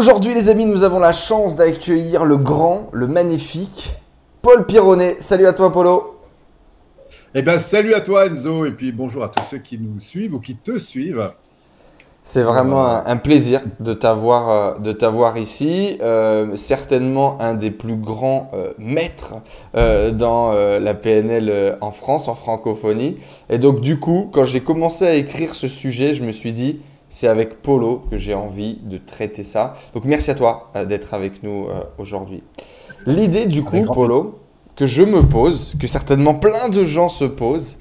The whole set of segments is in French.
Aujourd'hui, les amis, nous avons la chance d'accueillir le grand, le magnifique Paul Pironnet. Salut à toi, Polo. Eh bien, salut à toi, Enzo, et puis bonjour à tous ceux qui nous suivent ou qui te suivent. C'est vraiment un, plaisir de t'avoir euh, de t'avoir ici. Euh, certainement un des plus grands euh, maîtres dans la PNL en France, en francophonie. Et donc du coup, quand j'ai commencé à écrire ce sujet, je me suis dit, c'est avec Polo que j'ai envie de traiter ça. Donc merci à toi d'être avec nous aujourd'hui. L'idée du coup, Polo, que je me pose, que certainement plein de gens se posent,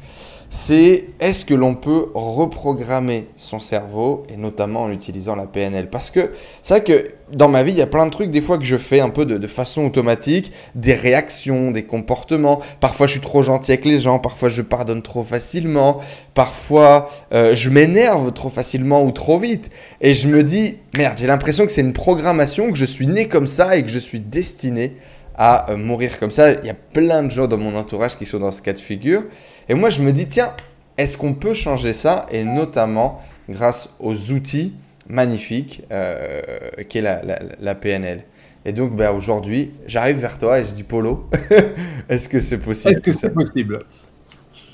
c'est est-ce que l'on peut reprogrammer son cerveau et notamment en utilisant la PNL Parce que c'est vrai que dans ma vie, il y a plein de trucs des fois que je fais un peu de, façon automatique, des réactions, des comportements. Parfois, je suis trop gentil avec les gens, parfois, je pardonne trop facilement, parfois, euh, je m'énerve trop facilement ou trop vite. Et je me dis, merde, j'ai l'impression que c'est une programmation, que je suis né comme ça et que je suis destiné à euh, mourir comme ça. Il y a plein de gens dans mon entourage qui sont dans ce cas de figure. Et moi, je me dis, tiens, est-ce qu'on peut changer ça? Et notamment grâce aux outils magnifiques euh, qu'est la, la, PNL. Et donc, ben, aujourd'hui, j'arrive vers toi et je dis, Polo, est-ce que c'est possible Est-ce que c'est possible?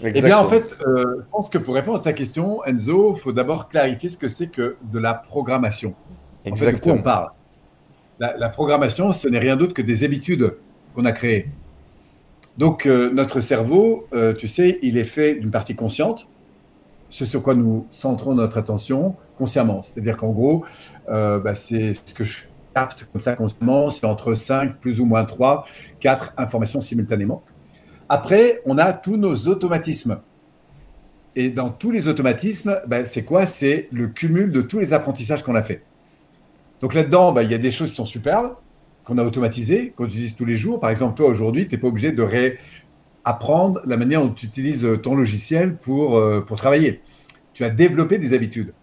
Eh bien, en fait, euh, je pense que pour répondre à ta question, Enzo, il faut d'abord clarifier ce que c'est que de la programmation. Exactement. En fait, de quoi on parle la, programmation, ce n'est rien d'autre que des habitudes qu'on a créées. Donc, euh, notre cerveau, euh, tu sais, il est fait d'une partie consciente, ce sur quoi nous centrons notre attention consciemment. C'est-à-dire qu'en gros, euh, bah, c'est ce que je capte comme ça consciemment, c'est entre 5, plus ou moins 3, 4 informations simultanément. Après, on a tous nos automatismes. Et dans tous les automatismes, bah, c'est quoi? C'est le cumul de tous les apprentissages qu'on a fait. Donc là-dedans, bah, il y a des choses qui sont superbes, qu'on a automatisé, qu'on utilise tous les jours. Par exemple, toi, aujourd'hui, tu n'es pas obligé de réapprendre la manière dont tu utilises ton logiciel pour, euh, pour travailler. Tu as développé des habitudes.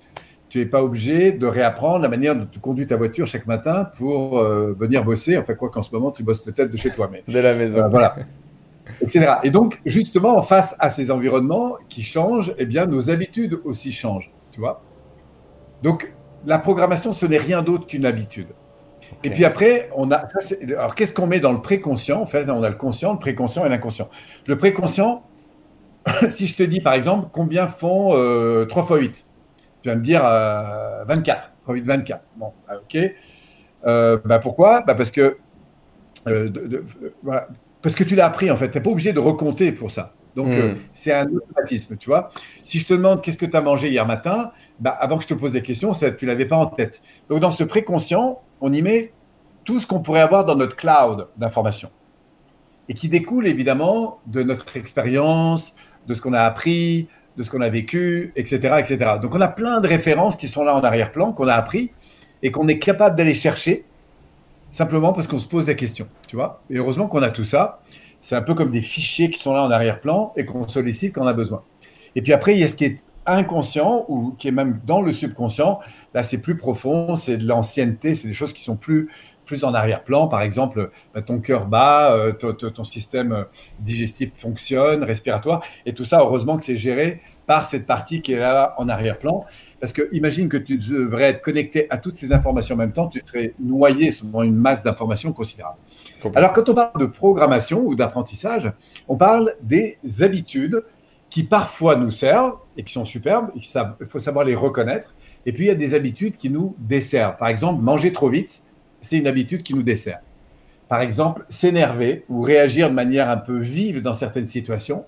Tu n'es pas obligé de réapprendre la manière dont tu conduis ta voiture chaque matin pour euh, venir bosser. Enfin, quoi qu'en ce moment, tu bosses peut-être de chez toi. Mais, de la maison. Euh, voilà. Etc. Et donc, justement, face à ces environnements qui changent, eh bien, nos habitudes aussi changent. Tu vois Donc, la programmation, ce n'est rien d'autre qu'une habitude. Et puis après, on a. alors, qu'est-ce qu'on met dans le préconscient En fait, on a le conscient, le préconscient et l'inconscient. Le préconscient, si je te dis par exemple, combien font 3 euh, x 8 Tu vas me dire 24. 3 8, 24. Bon, ah, ok. Euh, bah pourquoi? Bah Parce que. Euh, parce que tu l'as appris en fait. Tu n'es pas obligé de recompter pour ça. Donc, hmm. c'est un automatisme, tu vois. Si je te demande qu'est-ce que tu as mangé hier matin, bah, avant que je te pose des questions, ça, tu ne l'avais pas en tête. Donc, dans ce préconscient, on y met tout ce qu'on pourrait avoir dans notre cloud d'informations et qui découle évidemment de notre expérience, de ce qu'on a appris, de ce qu'on a vécu, etc., etc. Donc on a plein de références qui sont là en arrière-plan, qu'on a appris et qu'on est capable d'aller chercher simplement parce qu'on se pose des questions, tu vois. Et heureusement qu'on a tout ça. C'est un peu comme des fichiers qui sont là en arrière-plan et qu'on sollicite quand on a besoin. Et puis après, il y a ce qui est inconscient ou qui est même dans le subconscient. Là, c'est plus profond, c'est de l'ancienneté, c'est des choses qui sont plus plus en arrière-plan. Par exemple, bah, ton cœur bat, euh, ton, système digestif fonctionne, respiratoire, et tout ça, heureusement que c'est géré par cette partie qui est là en arrière-plan. Parce que imagine que tu devrais être connecté à toutes ces informations en même temps, tu serais noyé dans une masse d'informations considérable. Alors, quand on parle de programmation ou d'apprentissage, on parle des habitudes qui parfois nous servent et qui sont superbes. Il faut savoir les reconnaître. Et puis, il y a des habitudes qui nous desservent. Par exemple, manger trop vite, c'est une habitude qui nous dessert. Par exemple, s'énerver ou réagir de manière un peu vive dans certaines situations.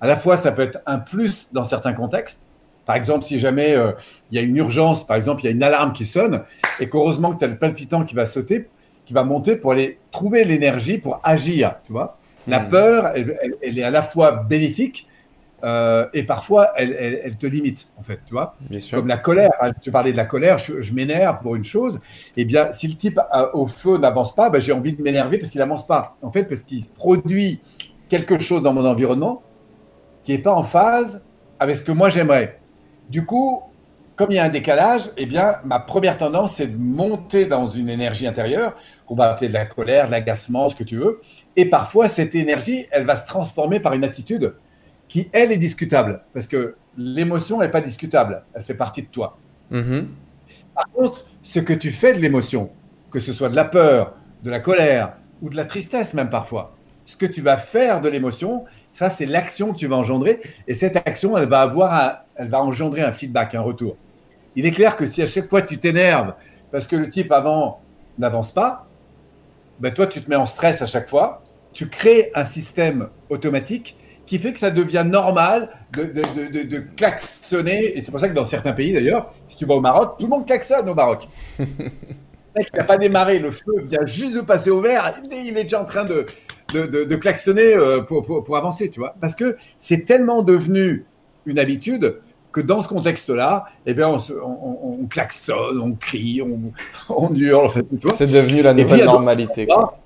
À la fois, ça peut être un plus dans certains contextes. Par exemple, si jamais euh, il y a une urgence, par exemple, il y a une alarme qui sonne, et qu'heureusement que tu as le palpitant qui va sauter, qui va monter pour aller trouver l'énergie pour agir, tu vois. La hmm. peur, elle, est à la fois bénéfique, euh, et parfois, elle, te limite, en fait, tu vois. Comme la colère. Hein, tu parlais de la colère, je, m'énerve pour une chose. Eh bien, si le type euh, au feu n'avance pas, ben, j'ai envie de m'énerver parce qu'il n'avance pas. En fait, parce qu'il produit quelque chose dans mon environnement qui n'est pas en phase avec ce que moi j'aimerais. Du coup, comme il y a un décalage, eh bien, ma première tendance, c'est de monter dans une énergie intérieure, qu'on va appeler de la colère, de l'agacement, ce que tu veux. Et parfois, cette énergie, elle va se transformer par une attitude qui, elle, est discutable, parce que l'émotion n'est pas discutable, elle fait partie de toi. Mm-hmm. Par contre, ce que tu fais de l'émotion, que ce soit de la peur, de la colère ou de la tristesse même parfois, ce que tu vas faire de l'émotion, ça c'est l'action que tu vas engendrer et cette action, elle va avoir, elle va engendrer un feedback, un retour. Il est clair que si à chaque fois tu t'énerves parce que le type avant n'avance pas, ben toi tu te mets en stress à chaque fois, tu crées un système automatique qui fait que ça devient normal de, de, de, klaxonner. Et c'est pour ça que dans certains pays, d'ailleurs, si tu vas au Maroc, tout le monde klaxonne au Maroc. le mec n'a pas démarré, le feu vient juste de passer au vert, il est déjà en train de, de, klaxonner euh, pour, pour, avancer, tu vois. Parce que c'est tellement devenu une habitude que dans ce contexte-là, eh bien, on, on, klaxonne, on crie, on, on hurle. En fait, c'est devenu la nouvelle normalité. Quoi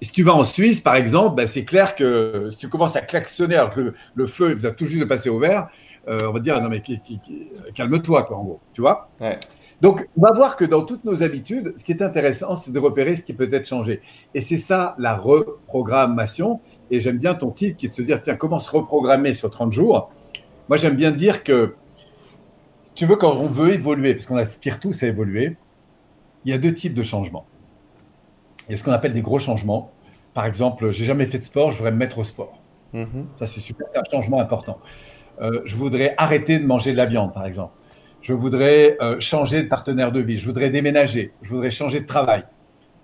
si tu vas en Suisse, par exemple, ben, c'est clair que si tu commences à klaxonner alors que le, feu vient tout juste de passer au vert, euh, on va dire non mais calme-toi quoi en gros, tu vois. Donc on va voir que dans toutes nos habitudes, ce qui est intéressant, c'est de repérer ce qui peut être changé. Et c'est ça la reprogrammation. Et j'aime bien ton titre qui est de se dire tiens comment se reprogrammer sur 30 jours? Moi j'aime bien dire que si tu veux quand on veut évoluer, parce qu'on aspire tous à évoluer, il y a deux types de changements. Il y a ce qu'on appelle des gros changements. Par exemple, j'ai jamais fait de sport, je voudrais me mettre au sport. Mhm. Ça, c'est super, c'est un changement important. Euh, je voudrais arrêter de manger de la viande, par exemple. Je voudrais euh, changer de partenaire de vie. Je voudrais déménager. Je voudrais changer de travail.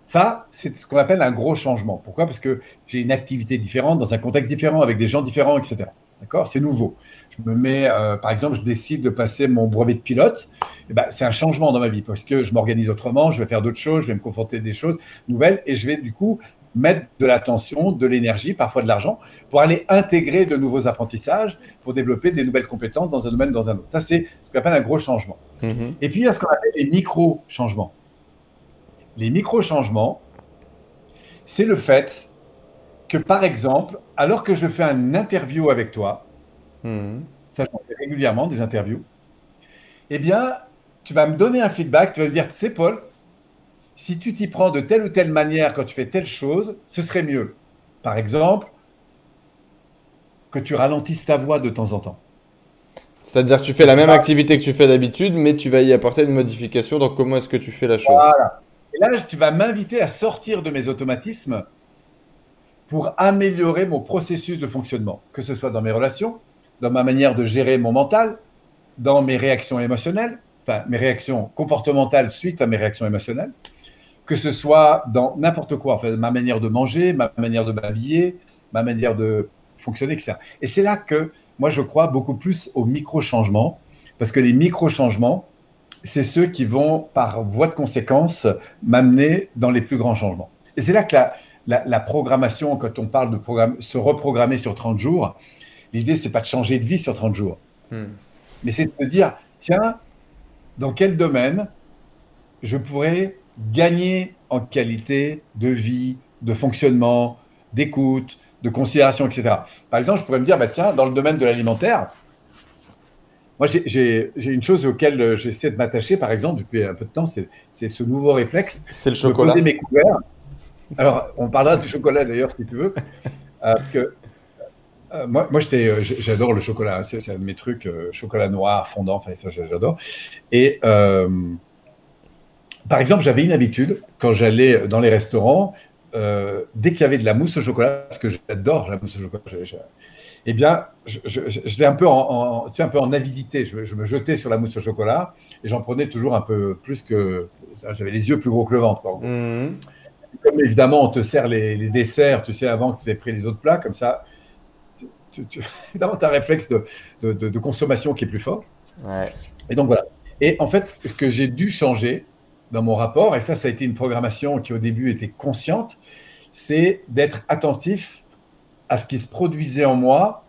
Ça, c'est ce qu'on appelle un gros changement. Pourquoi? Parce que j'ai une activité différente, dans un contexte différent, avec des gens différents, etc. D'accord C'est nouveau. Je me mets, euh, par exemple, je décide de passer mon brevet de pilote. Eh ben, c'est un changement dans ma vie parce que je m'organise autrement, je vais faire d'autres choses, je vais me confronter à des choses nouvelles et je vais du coup mettre de l'attention, de l'énergie, parfois de l'argent, pour aller intégrer de nouveaux apprentissages, pour développer des nouvelles compétences dans un domaine, dans un autre. Ça, c'est ce qu'on appelle un gros changement. Mm-hmm. Et puis, il y a ce qu'on appelle les micro-changements. Les micro-changements, c'est le fait que, par exemple, alors que je fais une interview avec toi, mmh. ça j'en fais régulièrement des interviews, eh bien, tu vas me donner un feedback, tu vas me dire, tu sais, Paul, si tu t'y prends de telle ou telle manière quand tu fais telle chose, ce serait mieux. Par exemple, que tu ralentisses ta voix de temps en temps. C'est-à-dire que tu fais la même activité que tu fais d'habitude, mais tu vas y apporter une modification dans comment est-ce que tu fais la chose. Voilà. Et là, tu vas m'inviter à sortir de mes automatismes pour améliorer mon processus de fonctionnement, que ce soit dans mes relations, dans ma manière de gérer mon mental, dans mes réactions émotionnelles, enfin mes réactions comportementales suite à mes réactions émotionnelles, que ce soit dans n'importe quoi, enfin ma manière de manger, ma manière de m'habiller, ma manière de fonctionner, etc. Et c'est là que moi je crois beaucoup plus aux micro-changements, parce que les micro-changements, c'est ceux qui vont, par voie de conséquence, m'amener dans les plus grands changements. Et c'est là que la, la, programmation, quand on parle de programme, se reprogrammer sur 30 jours, l'idée, c'est pas de changer de vie sur 30 jours. Hmm. Mais c'est de se dire, tiens, dans quel domaine je pourrais gagner en qualité de vie, de fonctionnement, d'écoute, de considération, etc. Par exemple, je pourrais me dire, bah, tiens, dans le domaine de l'alimentaire, moi, j'ai une chose auquel j'essaie de m'attacher, par exemple, depuis un peu de temps, c'est ce nouveau réflexe. C'est le chocolat. De mes couverts alors, on parlera du chocolat d'ailleurs, si tu veux. Euh, que, euh, moi, moi euh, j'adore le chocolat. Hein. C'est un de mes trucs, chocolat noir, fondant, enfin, ça, j'adore. Et par exemple, j'avais une habitude, quand j'allais dans les restaurants, dès qu'il y avait de la mousse au chocolat, parce que j'adore la mousse au chocolat, eh bien, j'étais un peu en, un peu en avidité. Je, me jetais sur la mousse au chocolat et j'en prenais toujours un peu plus que. J'avais les yeux plus gros que le ventre. Comme évidemment on te sert les, desserts, tu sais, avant que tu aies pris les autres plats, comme ça, tu, tu, évidemment, tu as un réflexe de, consommation qui est plus fort. Et donc voilà. Et en fait, ce que j'ai dû changer dans mon rapport, et ça, ça a été une programmation qui au début était consciente, c'est d'être attentif à ce qui se produisait en moi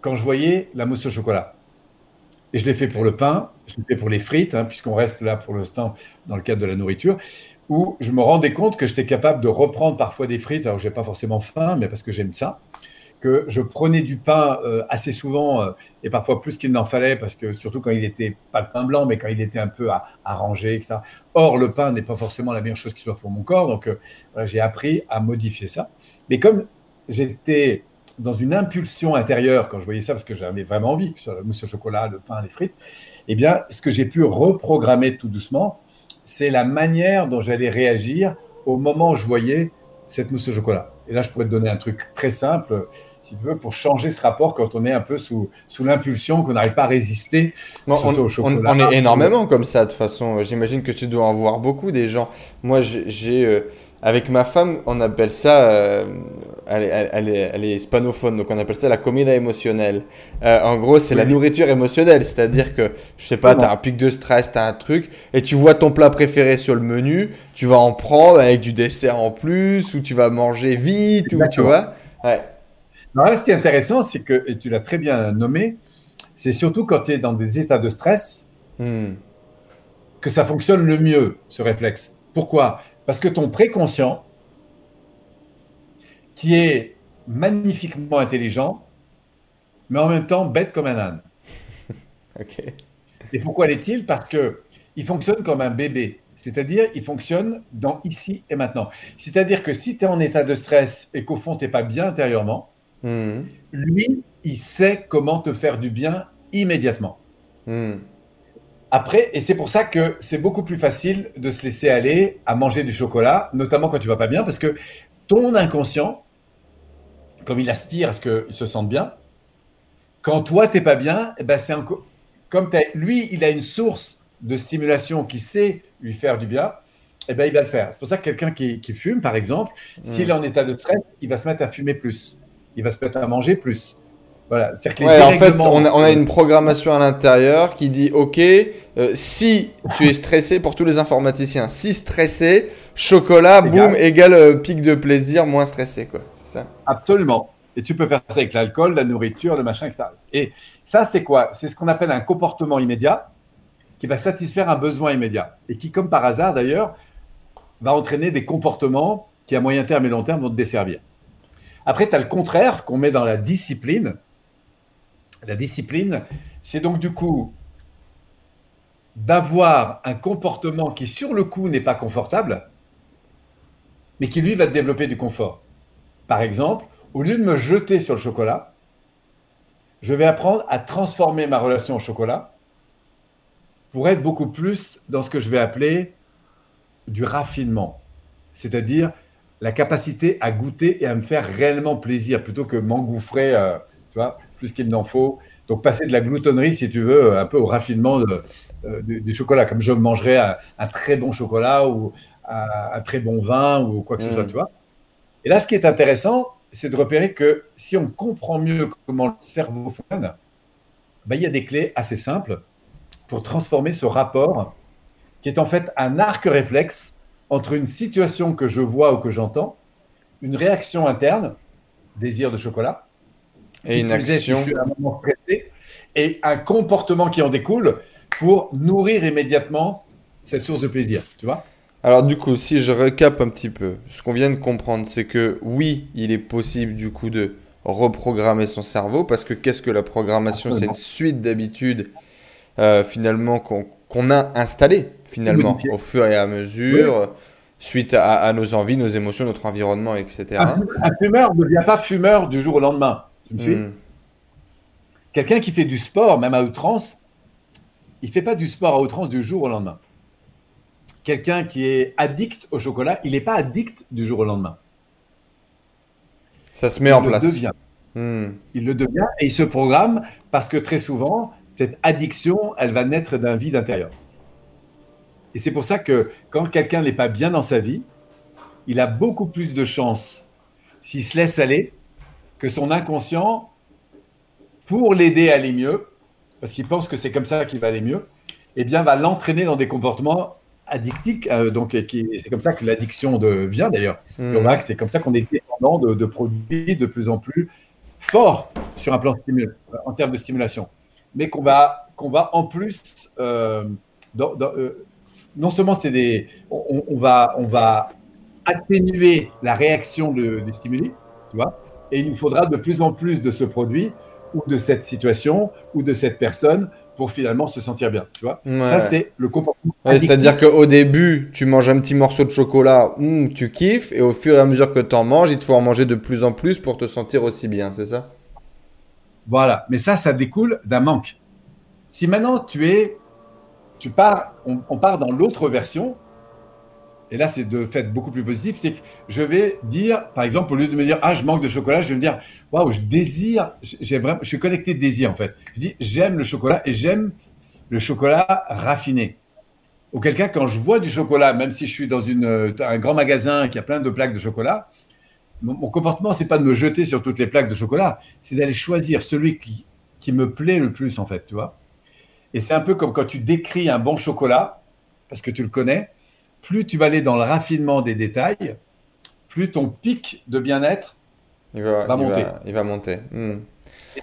quand je voyais la mousse au chocolat. Et je l'ai fait pour le pain, je l'ai fait pour les frites, hein, puisqu'on reste là pour l'instant dans le cadre de la nourriture où je me rendais compte que j'étais capable de reprendre parfois des frites, alors n'ai pas forcément faim, mais parce que j'aime ça, que je prenais du pain euh, assez souvent, euh, et parfois plus qu'il n'en fallait, parce que surtout quand il était, pas le pain blanc, mais quand il était un peu arrangé, etc. Or, le pain n'est pas forcément la meilleure chose qui soit pour mon corps, donc euh, j'ai appris à modifier ça. Mais comme j'étais dans une impulsion intérieure quand je voyais ça, parce que j'avais vraiment envie, que ce soit la mousse au chocolat, le pain, les frites, eh bien, ce que j'ai pu reprogrammer tout doucement, c'est la manière dont j'allais réagir au moment où je voyais cette mousse au chocolat. Et là, je pourrais te donner un truc très simple, si tu veux, pour changer ce rapport quand on est un peu sous, sous l'impulsion, qu'on n'arrive pas à résister on, au chocolat. On, est énormément comme ça, de toute façon. J'imagine que tu dois en voir beaucoup des gens. Moi, j'ai... Avec ma femme, on appelle ça, euh, elle, elle, est, elle, est, hispanophone, donc on appelle ça la comida émotionnelle. Euh, en gros, c'est la nourriture émotionnelle, c'est-à-dire que, je sais pas, tu as un pic de stress, tu as un truc, et tu vois ton plat préféré sur le menu, tu vas en prendre avec du dessert en plus, ou tu vas manger vite, ou tu vois. Ouais. Alors là, ce qui est intéressant, c'est que, et tu l'as très bien nommé, c'est surtout quand tu es dans des états de stress hmm. que ça fonctionne le mieux, ce réflexe. Pourquoi? Parce que ton préconscient, qui est magnifiquement intelligent, mais en même temps bête comme un âne. Et pourquoi l'est-il? Parce que il fonctionne comme un bébé. C'est-à-dire, il fonctionne dans ici et maintenant. C'est-à-dire que si tu es en état de stress et qu'au fond, tu n'es pas bien intérieurement, hmm. lui, il sait comment te faire du bien immédiatement. Hmm. Après, et c'est pour ça que c'est beaucoup plus facile de se laisser aller à manger du chocolat, notamment quand tu vas pas bien, parce que ton inconscient, comme il aspire à ce qu'il se sente bien, quand toi t'es pas bien, eh ben c'est comme lui, il a une source de stimulation qui sait lui faire du bien, eh ben il va le faire. C'est pour ça que quelqu'un qui, fume, par exemple, s'il est en état de stress, il va se mettre à fumer plus, il va se mettre à manger plus. Voilà. en fait, on a, une programmation à l'intérieur qui dit OK, euh, si tu es stressé, pour tous les informaticiens, si stressé, chocolat, boum, égale euh, pic de plaisir, moins stressé. Quoi. C'est ça Absolument. Et tu peux faire ça avec l'alcool, la nourriture, le machin, etc. Et ça, c'est quoi? C'est ce qu'on appelle un comportement immédiat qui va satisfaire un besoin immédiat. Et qui, comme par hasard d'ailleurs, va entraîner des comportements qui, à moyen terme et long terme, vont te desservir. Après, tu as le contraire qu'on met dans la discipline la discipline, c'est donc du coup d'avoir un comportement qui sur le coup n'est pas confortable, mais qui lui va développer du confort. Par exemple, au lieu de me jeter sur le chocolat, je vais apprendre à transformer ma relation au chocolat pour être beaucoup plus dans ce que je vais appeler du raffinement, c'est-à-dire la capacité à goûter et à me faire réellement plaisir plutôt que m'engouffrer, euh, tu vois, plus qu'il n'en faut. Donc passer de la gloutonnerie, si tu veux, un peu au raffinement euh, du, chocolat, comme je mangerais un, très bon chocolat ou un, très bon vin ou quoi que ce soit, mm. tu vois. Et là, ce qui est intéressant, c'est de repérer que si on comprend mieux comment le cerveau fonctionne, ben, il y a des clés assez simples pour transformer ce rapport qui est en fait un arc réflexe entre une situation que je vois ou que j'entends, une réaction interne, désir de chocolat, et une action. et un comportement qui en découle pour nourrir immédiatement cette source de plaisir, tu vois? Alors du coup, si je recap un petit peu, ce qu'on vient de comprendre, c'est que oui, il est possible du coup de reprogrammer son cerveau, parce que qu'est-ce que la programmation C'est une suite d'habitudes euh, finalement qu'on a installées finalement au fur et à mesure, suite à, nos envies, nos émotions, notre environnement, etc. Un, un fumeur ne devient pas fumeur du jour au lendemain. Hmm. Quelqu'un qui fait du sport, même à outrance, il ne fait pas du sport à outrance du jour au lendemain. Quelqu'un qui est addict au chocolat, il n'est pas addict du jour au lendemain. Ça se met en place. Devient. Hmm. Il le devient et il se programme parce que très souvent, cette addiction, elle va naître d'un vide intérieur. Et c'est pour ça que quand quelqu'un n'est pas bien dans sa vie, il a beaucoup plus de chances, s'il se laisse aller, que son inconscient, pour l'aider à aller mieux, parce qu'il pense que c'est comme ça qu'il va aller mieux, eh bien, va l'entraîner dans des comportements addictifs. Euh, donc, c'est comme ça que l'addiction vient d'ailleurs. Mmh. C'est comme ça qu'on est dépendant de, produits de plus en plus forts sur un plan en termes de stimulation. Mais qu'on va, qu'on va en plus, euh, euh, non seulement c'est des, on, va, on va atténuer la réaction de, du stimuli, tu vois, et il nous faudra de plus en plus de ce produit ou de cette situation ou de cette personne pour finalement se sentir bien. Tu vois Ça, c'est le comportement. C'est-à-dire qu'au début, tu manges un petit morceau de chocolat, hum, tu kiffes, et au fur et à mesure que tu en manges, il te faut en manger de plus en plus pour te sentir aussi bien, c'est ça? Voilà, mais ça, ça découle d'un manque. Si maintenant tu es, tu pars, on, part dans l'autre version, et là c'est de fait beaucoup plus positif, c'est que je vais dire, par exemple, au lieu de me dire ah je manque de chocolat, je vais me dire waouh je désire, j'ai vraiment, je suis connecté désir en fait. Je dis j'aime le chocolat et j'aime le chocolat raffiné. Auquel cas quand je vois du chocolat, même si je suis dans une, un grand magasin qui a plein de plaques de chocolat, mon, mon comportement c'est pas de me jeter sur toutes les plaques de chocolat, c'est d'aller choisir celui qui, qui me plaît le plus en fait, tu vois. Et c'est un peu comme quand tu décris un bon chocolat, parce que tu le connais plus tu vas aller dans le raffinement des détails, plus ton pic de bien-être va, monter. il va monter. Hmm.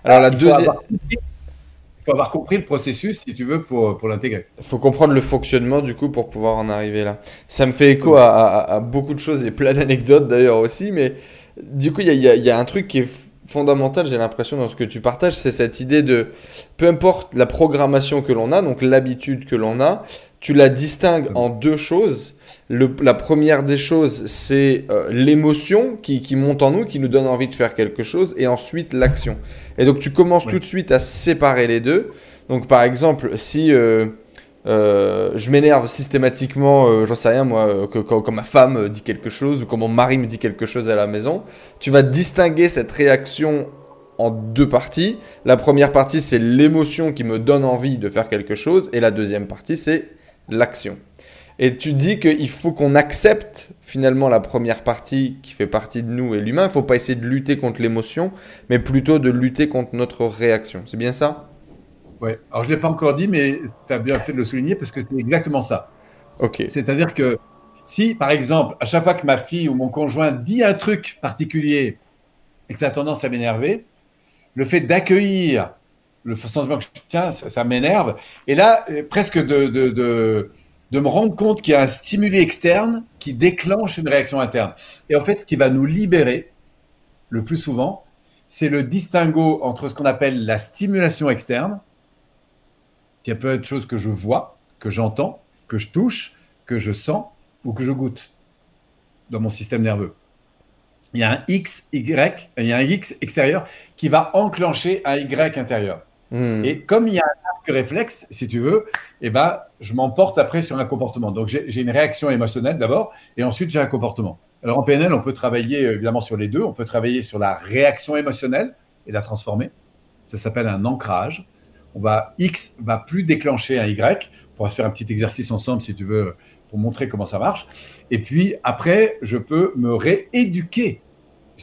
Alors la deuxième. Il faut avoir compris le processus, si tu veux, pour, pour l'intégrer. Il faut comprendre le fonctionnement, du coup, pour pouvoir en arriver là. Ça me fait écho à, beaucoup de choses et plein d'anecdotes d'ailleurs aussi, mais du coup, il y a, y a, un truc qui est fondamental, j'ai l'impression, dans ce que tu partages, c'est cette idée de, peu importe la programmation que l'on a, donc l'habitude que l'on a, tu la distingues en deux choses. la première des choses, c'est euh, l'émotion qui, monte en nous, qui nous donne envie de faire quelque chose, et ensuite l'action. Et donc tu commences tout de suite à séparer les deux. Donc par exemple, si euh, euh, je m'énerve systématiquement, j'en sais rien moi, que, quand, ma femme dit quelque chose ou quand mon mari me dit quelque chose à la maison, tu vas distinguer cette réaction en deux parties. La première partie, c'est l'émotion qui me donne envie de faire quelque chose, et la deuxième partie, c'est l'action. Et tu dis qu'il faut qu'on accepte finalement la première partie qui fait partie de nous et l'humain. Il ne faut pas essayer de lutter contre l'émotion, mais plutôt de lutter contre notre réaction. C'est bien ça? Oui. Alors je ne l'ai pas encore dit, mais tu as bien fait de le souligner parce que c'est exactement ça. Ok. C'est-à-dire que si, par exemple, à chaque fois que ma fille ou mon conjoint dit un truc particulier et que ça a tendance à m'énerver, le fait d'accueillir le sentiment que je tiens, ça, m'énerve. Et là, euh, presque de, de, de, de, me rendre compte qu'il y a un stimuli externe qui déclenche une réaction interne. Et en fait, ce qui va nous libérer, le plus souvent, c'est le distinguo entre ce qu'on appelle la stimulation externe, qui peut être chose que je vois, que j'entends, que je touche, que je sens ou que je goûte dans mon système nerveux. Il y a un X, Y, il y a un X extérieur qui va enclencher un Y intérieur. Hmm. Et comme il y a un arc réflexe, si tu veux, eh ben, je m'emporte après sur un comportement. Donc j'ai une réaction émotionnelle d'abord, et ensuite j'ai un comportement. Alors en PNL, on peut travailler euh, évidemment sur les deux. On peut travailler sur la réaction émotionnelle et la transformer. Ça s'appelle un ancrage. On va X va plus déclencher un Y. On pourra faire un petit exercice ensemble si tu veux pour montrer comment ça marche. Et puis après, je peux me rééduquer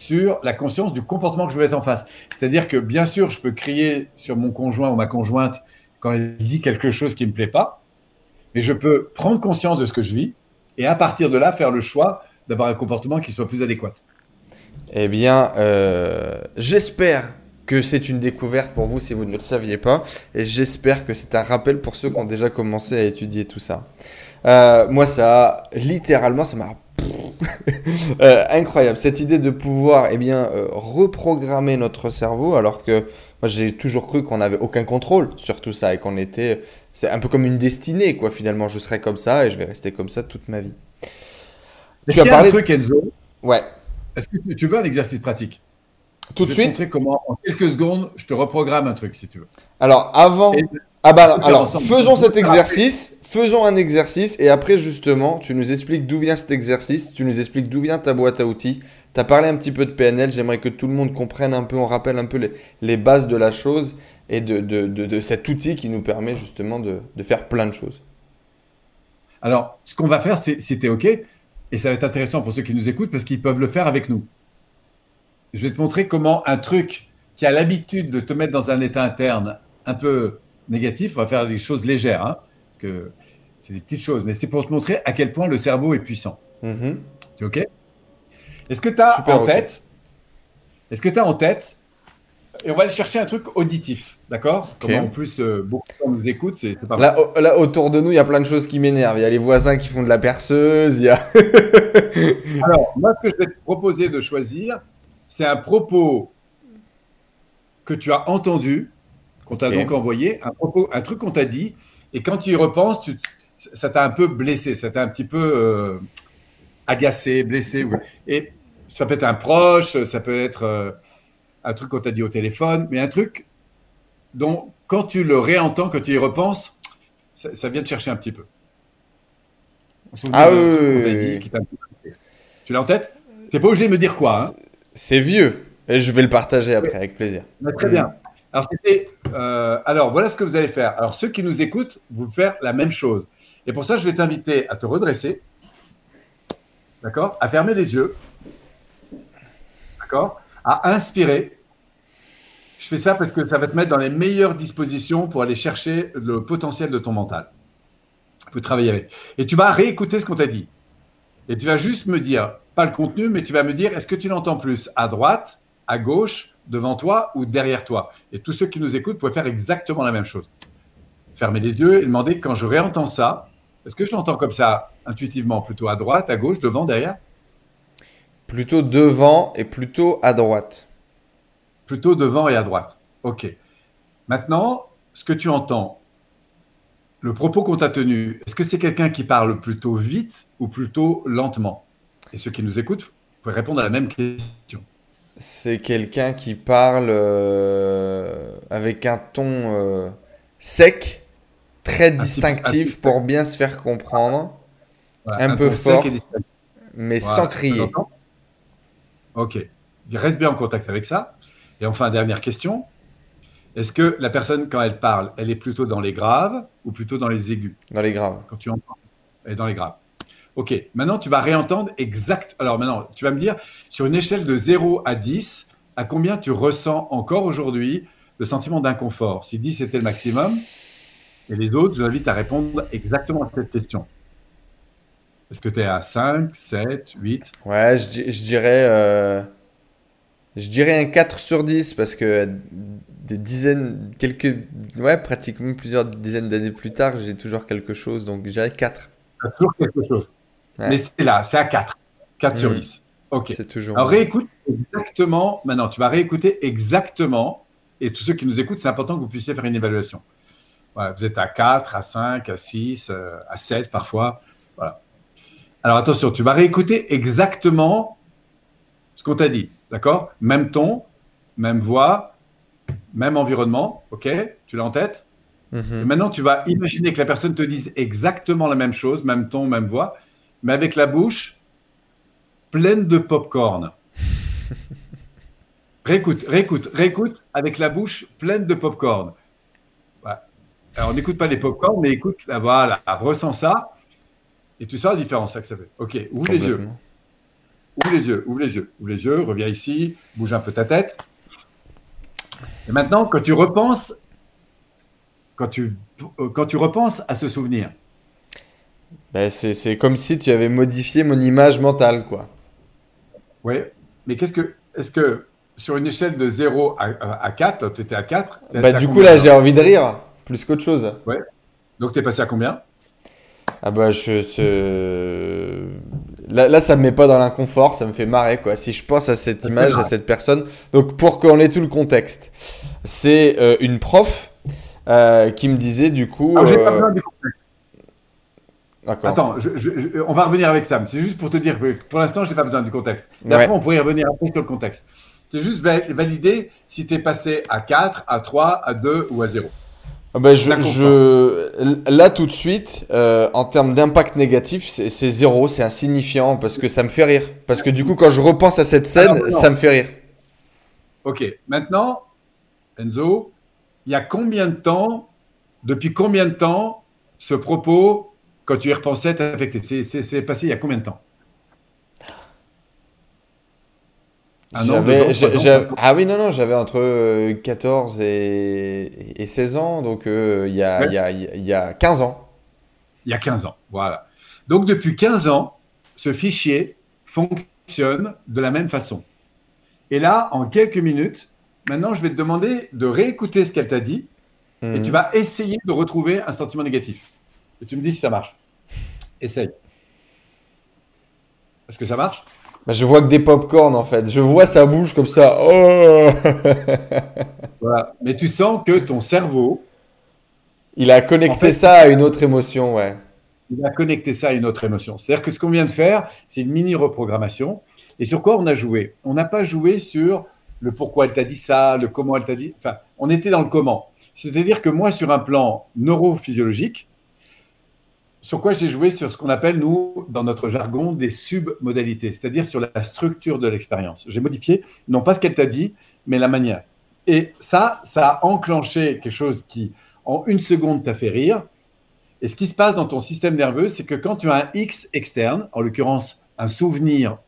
sur la conscience du comportement que je veux être en face. C'est-à-dire que bien sûr, je peux crier sur mon conjoint ou ma conjointe quand elle dit quelque chose qui ne me plaît pas, mais je peux prendre conscience de ce que je vis et à partir de là faire le choix d'avoir un comportement qui soit plus adéquat. Eh bien, euh, j'espère que c'est une découverte pour vous si vous ne le saviez pas, et j'espère que c'est un rappel pour ceux qui ont déjà commencé à étudier tout ça. Euh, moi, ça, littéralement, ça m'a euh, incroyable, cette idée de pouvoir eh bien, euh, reprogrammer notre cerveau alors que moi j'ai toujours cru qu'on n'avait aucun contrôle sur tout ça et qu'on était... C'est un peu comme une destinée quoi finalement, je serai comme ça et je vais rester comme ça toute ma vie. Tu as parlé... un truc Enzo? Ouais. Est-ce que tu veux un exercice pratique? Tout de suite. Je vais te comment en quelques secondes je te reprogramme un truc si tu veux. Alors avant... Ah bah alors, faisons cet exercice, faisons un exercice et après justement, tu nous expliques d'où vient cet exercice, tu nous expliques d'où vient ta boîte à outils. Tu as parlé un petit peu de PNL, j'aimerais que tout le monde comprenne un peu, on rappelle un peu les, bases de la chose et de, cet outil qui nous permet justement de, faire plein de choses. Alors, ce qu'on va faire, c'est, c'était OK, et ça va être intéressant pour ceux qui nous écoutent parce qu'ils peuvent le faire avec nous. Je vais te montrer comment un truc qui a l'habitude de te mettre dans un état interne un peu négatif, on va faire des choses légères, hein, parce que c'est des petites choses, mais c'est pour te montrer à quel point le cerveau est puissant. Mm-hmm. C'est OK? Est-ce que tu as en tête Est-ce que tu as en tête et on va aller chercher un truc auditif, d'accord? En plus euh, beaucoup de gens nous écoutent, c'est pas là, là, autour de nous, il y a plein de choses qui m'énervent. Il y a les voisins qui font de la perceuse, il y a... Alors, moi, ce que je vais te proposer de choisir, c'est un propos que tu as entendu qu'on t'a donc envoyé, un, un truc qu'on t'a dit, et quand tu y repenses, tu, ça t'a un peu blessé, ça t'a un petit peu euh, agacé, blessé. Et ça peut être un proche, ça peut être euh, un truc qu'on t'a dit au téléphone, mais un truc dont, quand tu le réentends, quand tu y repenses, ça, vient te chercher un petit peu. ah oui, Tu l'as en tête? T'es pas obligé de me dire quoi. Hein? C'est vieux. Et je vais le partager après, avec plaisir. Très bien. Alors, euh, alors, voilà ce que vous allez faire. Alors, ceux qui nous écoutent, vous faire la même chose. Et pour ça, je vais t'inviter à te redresser. D'accord? À fermer les yeux. D'accord? À inspirer. Je fais ça parce que ça va te mettre dans les meilleures dispositions pour aller chercher le potentiel de ton mental. Peux travailler avec. Et tu vas réécouter ce qu'on t'a dit. Et tu vas juste me dire, pas le contenu, mais tu vas me dire, est-ce que tu l'entends plus à droite, à gauche, devant toi ou derrière toi Et tous ceux qui nous écoutent pourraient faire exactement la même chose. Fermer les yeux et demander, quand je réentends ça, est-ce que je l'entends comme ça, intuitivement, plutôt à droite, à gauche, devant, derrière? Plutôt devant et plutôt à droite. Plutôt devant et à droite. Ok. Maintenant, ce que tu entends, le propos qu'on t'a tenu, est-ce que c'est quelqu'un qui parle plutôt vite ou plutôt lentement? Et ceux qui nous écoutent peuvent répondre à la même question. C'est quelqu'un qui parle euh, avec un ton euh, sec, très distinctif pour bien se faire comprendre, un, peu fort, mais sans crier. Ok. Il reste bien en contact avec ça. Et enfin, dernière question. Est-ce que la personne, quand elle parle, elle est plutôt dans les graves ou plutôt dans les aigus? Dans les graves. Quand tu entends, elle est dans les graves. Ok, maintenant tu vas réentendre exact. Alors maintenant, tu vas me dire, sur une échelle de 0 à 10, à combien tu ressens encore aujourd'hui le sentiment d'inconfort? Si 10 était le maximum, et les autres, je t'invite à répondre exactement à cette question. Est-ce que tu es à 5, 7, 8 Ouais, je, dirais, euh, je dirais un 4 sur 10 parce que des dizaines, quelques, ouais, pratiquement plusieurs dizaines d'années plus tard, j'ai toujours quelque chose, donc je dirais 4. Toujours quelque chose. Mais c'est là, c'est à 4. 4 sur 10. Mm. Ok. C'est toujours. Alors réécoute exactement. Maintenant, tu vas réécouter exactement. Et tous ceux qui nous écoutent, c'est important que vous puissiez faire une évaluation. vous êtes à 4, à 5, à 6, euh, à 7 parfois. Voilà. Alors attention, tu vas réécouter exactement ce qu'on t'a dit. D'accord? Même ton, même voix, même environnement. Ok? Tu l'as en tête? Mm-hmm. Maintenant, tu vas imaginer que la personne te dise exactement la même chose, même ton, même voix mais avec la bouche pleine de pop-corn. réécoute, réécoute, réécoute avec la bouche pleine de pop-corn. Alors, n'écoute pas les pop-corn, mais écoute, là, voilà, ressens ça, et tu sens la différence que ça fait. Ok, ouvre les yeux. Ouvre les yeux, ouvre les yeux, ouvre les yeux, reviens ici, bouge un peu ta tête. Et maintenant, quand tu repenses, quand tu, quand tu repenses à ce souvenir, ben, c'est comme si tu avais modifié mon image mentale, quoi. Oui, mais qu'est-ce que. Est-ce que sur une échelle de 0 à, 4, tu étais à 4 bah, Du coup, là, j'ai envie de rire, plus qu'autre chose. Ouais. Donc, tu es passé à combien? Ah, bah, je. Là, là, ça me met pas dans l'inconfort, ça me fait marrer, quoi. Si je pense à cette image, à cette personne. Donc, pour qu'on ait tout le contexte, c'est euh, une prof euh, qui me disait, du coup. Ah, j'ai pas euh, besoin du contexte. Attends, on va revenir avec Sam. C'est juste pour te dire que pour l'instant, je n'ai pas besoin du contexte. Et après, on pourrait y revenir après sur le contexte. C'est juste valider si tu es passé à 4, à 3, à 2 ou à 0. Ah ben je, là, tout de suite, euh, en termes d'impact négatif, c'est zéro, c'est insignifiant parce que ça me fait rire. Parce que du coup, quand je repense à cette scène, ça me fait rire. Ok, maintenant, Enzo, il y a combien de temps, depuis combien de temps, ce propos quand tu y repensais, c'est passé il y a combien de temps? Ah, ah oui, non, non, j'avais entre 14 euh, et, 16 ans, donc euh, il, y a, il, y a, 15 ans. Il y a 15 ans, voilà. Donc depuis 15 ans, ce fichier fonctionne de la même façon. Et là, en quelques minutes, maintenant, je vais te demander de réécouter ce qu'elle t'a dit et tu mhm. vas essayer de retrouver un sentiment négatif. Et tu me dis si ça marche. Essaye. Est-ce que ça marche? Bah, Je vois que des pop-corn en fait. Je vois sa bouche comme ça. Oh voilà. Mais tu sens que ton cerveau. Il a connecté ça à une autre émotion, ouais. Il a connecté ça à une autre émotion. C'est-à-dire que ce qu'on vient de faire, c'est une mini reprogrammation. Et sur quoi on a joué? On n'a pas joué sur le pourquoi elle t'a dit ça, le comment elle t'a dit. Enfin, on était dans le comment. C'est-à-dire que moi, sur un plan neurophysiologique, sur quoi j'ai joué Sur ce qu'on appelle, nous, dans notre jargon, des submodalités, c'est-à-dire sur la structure de l'expérience. J'ai modifié, non pas ce qu'elle t'a dit, mais la manière. Et ça, ça a enclenché quelque chose qui, en une seconde, t'a fait rire. Et ce qui se passe dans ton système nerveux, c'est que quand tu as un X externe, en l'occurrence un souvenir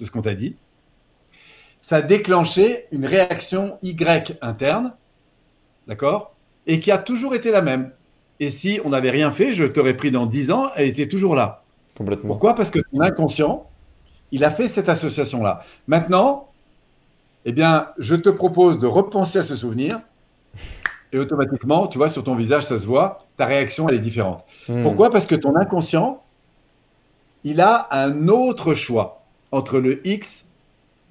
de ce qu'on t'a dit, ça a déclenché une réaction Y interne, d'accord Et qui a toujours été la même. Et si on n'avait rien fait, je t'aurais pris dans 10 ans, elle était toujours là. Complètement. Pourquoi? Parce que ton inconscient, il a fait cette association-là. Maintenant, eh bien, je te propose de repenser à ce souvenir. Et automatiquement, tu vois, sur ton visage, ça se voit, ta réaction, elle est différente. Hmm. Pourquoi? Parce que ton inconscient, il a un autre choix entre le X,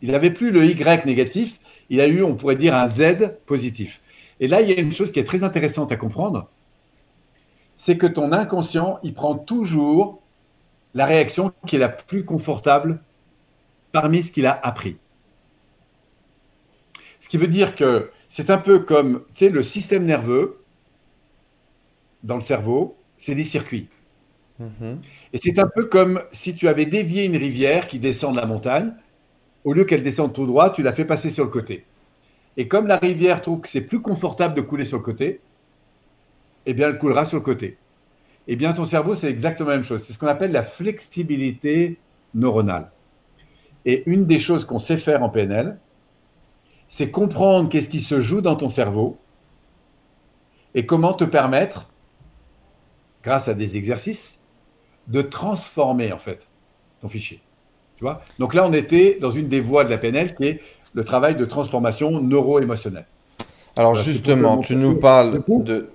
il n'avait plus le Y négatif, il a eu, on pourrait dire, un Z positif. Et là, il y a une chose qui est très intéressante à comprendre, c'est que ton inconscient, il prend toujours la réaction qui est la plus confortable parmi ce qu'il a appris. Ce qui veut dire que c'est un peu comme, tu sais, le système nerveux dans le cerveau, c'est des circuits. Mhm. Et c'est un peu comme si tu avais dévié une rivière qui descend de la montagne, au lieu qu'elle descende tout droit, tu l'as fait passer sur le côté. Et comme la rivière trouve que c'est plus confortable de couler sur le côté, eh bien, elle coulera sur le côté. Eh bien, ton cerveau, c'est exactement la même chose. C'est ce qu'on appelle la flexibilité neuronale. Et une des choses qu'on sait faire en PNL, c'est comprendre qu'est-ce qui se joue dans ton cerveau et comment te permettre, grâce à des exercices, de transformer en fait ton fichier. Tu vois? Donc là, on était dans une des voies de la PNL qui est le travail de transformation neuro-émotionnelle. Alors justement, tu nous parles de...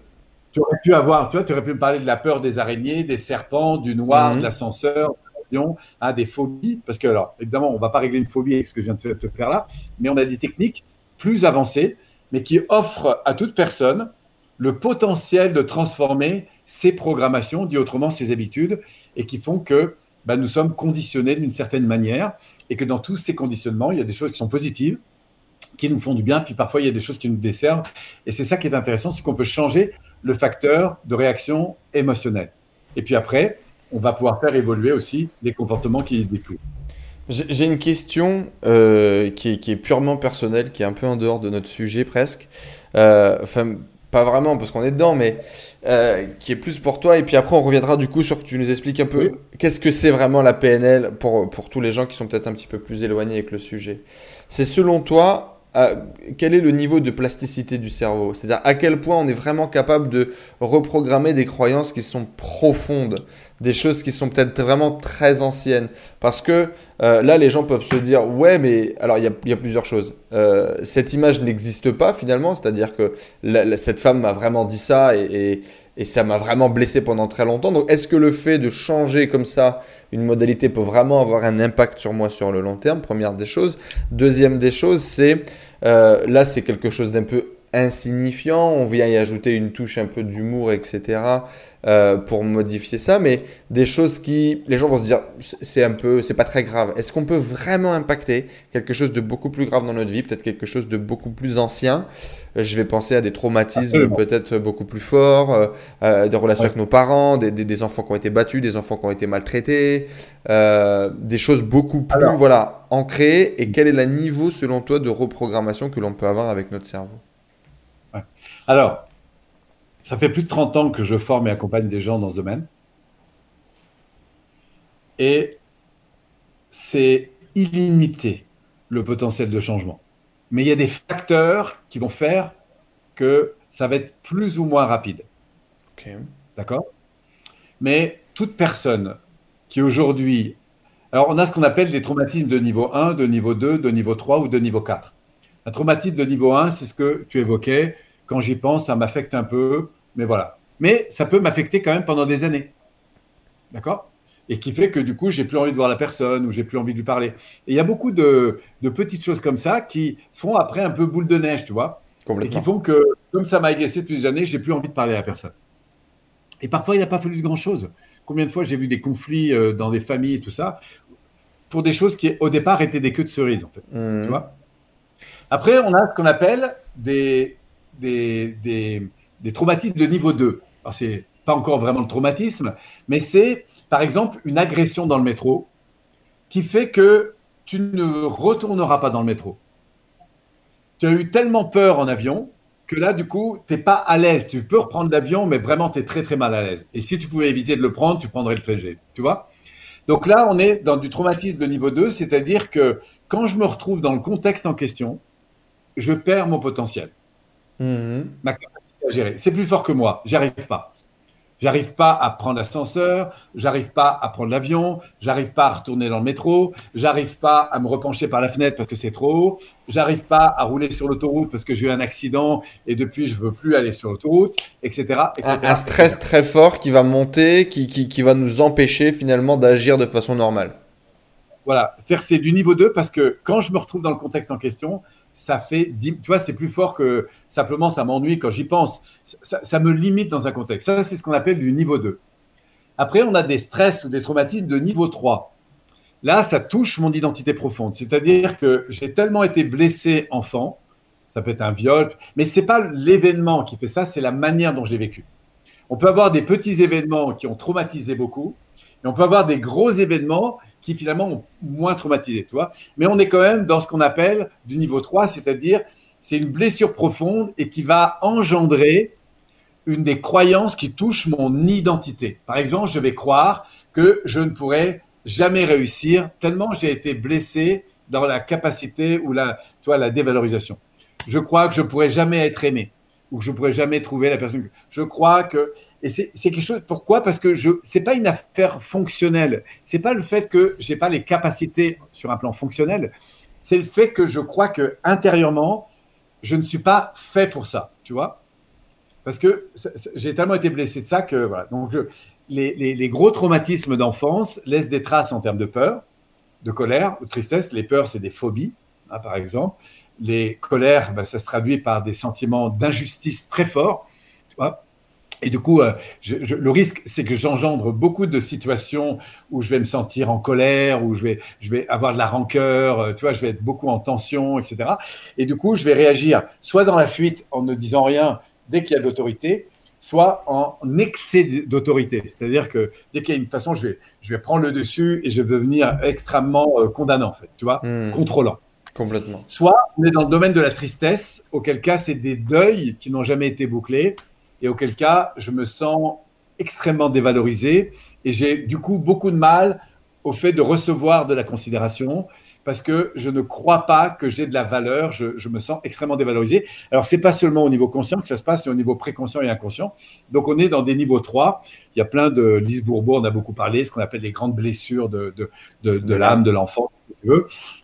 Tu aurais pu avoir, tu vois, tu aurais pu me parler de la peur des araignées, des serpents, du noir, Mhm. de l'ascenseur, de l'avion, hein, des phobies. Parce que, alors, évidemment, on ne va pas régler une phobie avec ce que je viens de te, te faire là, mais on a des techniques plus avancées, mais qui offrent à toute personne le potentiel de transformer ses programmations, dit autrement ses habitudes, et qui font que bah, nous sommes conditionnés d'une certaine manière, et que dans tous ces conditionnements, il y a des choses qui sont positives, qui nous font du bien, puis parfois il y a des choses qui nous desservent. Et c'est ça qui est intéressant, c'est qu'on peut changer le facteur de réaction émotionnelle. Et puis après, on va pouvoir faire évoluer aussi les comportements qui découlent. J'ai j'ai une question euh, qui est, qui est purement personnelle, qui est un peu en dehors de notre sujet presque. Euh, Enfin, pas vraiment parce qu'on est dedans, mais euh, qui est plus pour toi. Et puis après, on reviendra du coup sur que tu nous expliques un peu Oui. qu'est-ce que c'est vraiment la PNL pour, pour tous les gens qui sont peut-être un petit peu plus éloignés avec le sujet. C'est selon toi, quel est le niveau de plasticité du cerveau? C'est-à-dire à quel point on est vraiment capable de reprogrammer des croyances qui sont profondes, des choses qui sont peut-être vraiment très anciennes? Parce que euh, là, les gens peuvent se dire, ouais, mais alors il y a, plusieurs choses. Euh, cette image n'existe pas finalement, c'est-à-dire que cette femme m'a vraiment dit ça et ça m'a vraiment blessé pendant très longtemps. Donc est-ce que le fait de changer comme ça une modalité peut vraiment avoir un impact sur moi sur le long terme? Première des choses. Deuxième des choses, c'est euh, là, c'est quelque chose d'un peu insignifiant. On vient y ajouter une touche un peu d'humour, etc. euh, pour modifier ça, mais des choses qui, les gens vont se dire, c'est un peu, c'est pas très grave. Est-ce qu'on peut vraiment impacter quelque chose de beaucoup plus grave dans notre vie, peut-être quelque chose de beaucoup plus ancien? Je vais penser à des traumatismes peut-être beaucoup plus forts, euh, euh, des relations Ouais. avec nos parents, des, des- des enfants qui ont été battus, des enfants qui ont été maltraités, euh, des choses beaucoup plus, Alors- voilà, ancrées. Et quel est le niveau, selon toi, de reprogrammation que l'on peut avoir avec notre cerveau? Alors, ça fait plus de 30 ans que je forme et accompagne des gens dans ce domaine. Et c'est illimité le potentiel de changement. Mais il y a des facteurs qui vont faire que ça va être plus ou moins rapide. D'accord? Mais toute personne qui aujourd'hui. Alors, on a ce qu'on appelle des traumatismes de niveau 1, de niveau 2, de niveau 3 ou de niveau 4. Un traumatisme de niveau 1, c'est ce que tu évoquais. Quand j'y pense, ça m'affecte un peu, mais voilà. Mais ça peut m'affecter quand même pendant des années. D'accord? Et qui fait que du coup, j'ai plus envie de voir la personne ou j'ai plus envie de lui parler. Et il y a beaucoup de, de petites choses comme ça qui font après un peu boule de neige, tu vois? Et qui font que, comme ça m'a agacé depuis des années, j'ai plus envie de parler à la personne. Et parfois, il n'a pas fallu de grand-chose. Combien de fois j'ai vu des conflits euh, dans des familles et tout ça, pour des choses qui, au départ, étaient des queues de cerises, en fait. Mhm. Tu vois? Après, on a ce qu'on appelle des, des, des, traumatismes de niveau 2. Alors, c'est pas encore vraiment le traumatisme, mais c'est par exemple une agression dans le métro qui fait que tu ne retourneras pas dans le métro. Tu as eu tellement peur en avion que là, du coup, tu n'es pas à l'aise. Tu peux reprendre l'avion, mais vraiment, tu es très, très mal à l'aise. Et si tu pouvais éviter de le prendre, tu prendrais le TG. Tu vois? Donc là, on est dans du traumatisme de niveau 2, c'est-à-dire que quand je me retrouve dans le contexte en question, je perds mon potentiel. Mmh. Ma capacité à gérer. C'est plus fort que moi. J'arrive pas. J'arrive pas à prendre l'ascenseur, j'arrive pas à prendre l'avion, j'arrive pas à retourner dans le métro, j'arrive pas à me repencher par la fenêtre parce que c'est trop haut, j'arrive pas à rouler sur l'autoroute parce que j'ai eu un accident et depuis je veux plus aller sur l'autoroute, etc., Un, stress très fort qui va monter, qui, qui, qui va nous empêcher finalement d'agir de façon normale. Voilà, c'est du niveau 2 parce que quand je me retrouve dans le contexte en question, ça fait, tu vois, c'est plus fort que simplement ça m'ennuie quand j'y pense. Ça, me limite dans un contexte. Ça, c'est ce qu'on appelle du niveau 2. Après, on a des stress ou des traumatismes de niveau 3. Là, ça touche mon identité profonde. C'est-à-dire que j'ai tellement été blessé enfant, ça peut être un viol, mais ce n'est pas l'événement qui fait ça, c'est la manière dont je l'ai vécu. On peut avoir des petits événements qui ont traumatisé beaucoup, et on peut avoir des gros événements qui finalement ont moins traumatisé, toi. Mais on est quand même dans ce qu'on appelle du niveau 3, c'est-à-dire c'est une blessure profonde et qui va engendrer une des croyances qui touche mon identité. Par exemple, je vais croire que je ne pourrai jamais réussir tellement j'ai été blessé dans la capacité ou la, toi, la dévalorisation. Je crois que je pourrai jamais être aimé ou que je pourrais jamais trouver la personne. Je crois que et c'est quelque chose. Pourquoi? Parce que je c'est pas une affaire fonctionnelle. C'est pas le fait que j'ai pas les capacités sur un plan fonctionnel. C'est le fait que je crois que intérieurement, je ne suis pas fait pour ça. Tu vois? Parce que j'ai tellement été blessé de ça que voilà. Donc les, gros traumatismes d'enfance laissent des traces en termes de peur, de colère, de tristesse. Les peurs, c'est des phobies, hein, par exemple les colères, ben, ça se traduit par des sentiments d'injustice très forts. Tu vois? Et du coup, euh, le risque, c'est que j'engendre beaucoup de situations où je vais me sentir en colère, où je vais, je vais avoir de la rancœur, euh, tu vois, je vais être beaucoup en tension, etc. Et du coup, je vais réagir soit dans la fuite en ne disant rien dès qu'il y a de l'autorité, soit en excès d'autorité. C'est-à-dire que dès qu'il y a une façon, je vais, je vais prendre le dessus et je vais devenir extrêmement euh, condamnant, en fait, tu vois, hmm. contrôlant. Complètement. Soit on est dans le domaine de la tristesse, auquel cas c'est des deuils qui n'ont jamais été bouclés, et auquel cas je me sens extrêmement dévalorisé, et j'ai du coup beaucoup de mal au fait de recevoir de la considération, parce que je ne crois pas que j'ai de la valeur, je, me sens extrêmement dévalorisé. Alors, c'est pas seulement au niveau conscient que ça se passe, c'est au niveau préconscient et inconscient. Donc, on est dans des niveaux 3. Il y a plein de, Lise Bourbeau on a beaucoup parlé, ce qu'on appelle les grandes blessures de, de, l'âme, de l'enfant,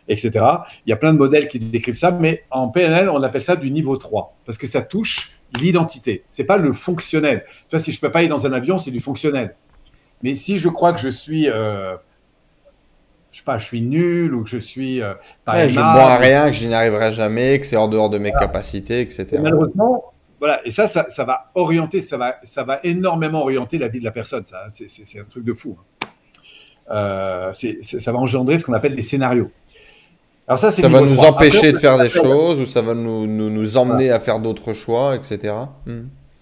etc. Il y a plein de modèles qui décrivent ça, mais en PNL, on appelle ça du niveau 3, parce que ça touche l'identité. C'est pas le fonctionnel. Tu vois, si je peux pas aller dans un avion, c'est du fonctionnel. Mais si je crois que je suis... Euh, je sais pas, je suis nul ou que je suis euh, pas Je ne bois rien, que je n'y arriverai jamais, que c'est hors dehors de mes capacités, etc. malheureusement, voilà, et ça, ça, ça, va orienter, ça va, ça va énormément orienter la vie de la personne. Ça, c'est un truc de fou. Hein. Euh, ça va engendrer ce qu'on appelle des scénarios. Alors ça, ça va nous empêcher de faire des choses ou ça va nous, nous, nous emmener à faire d'autres choix, etc.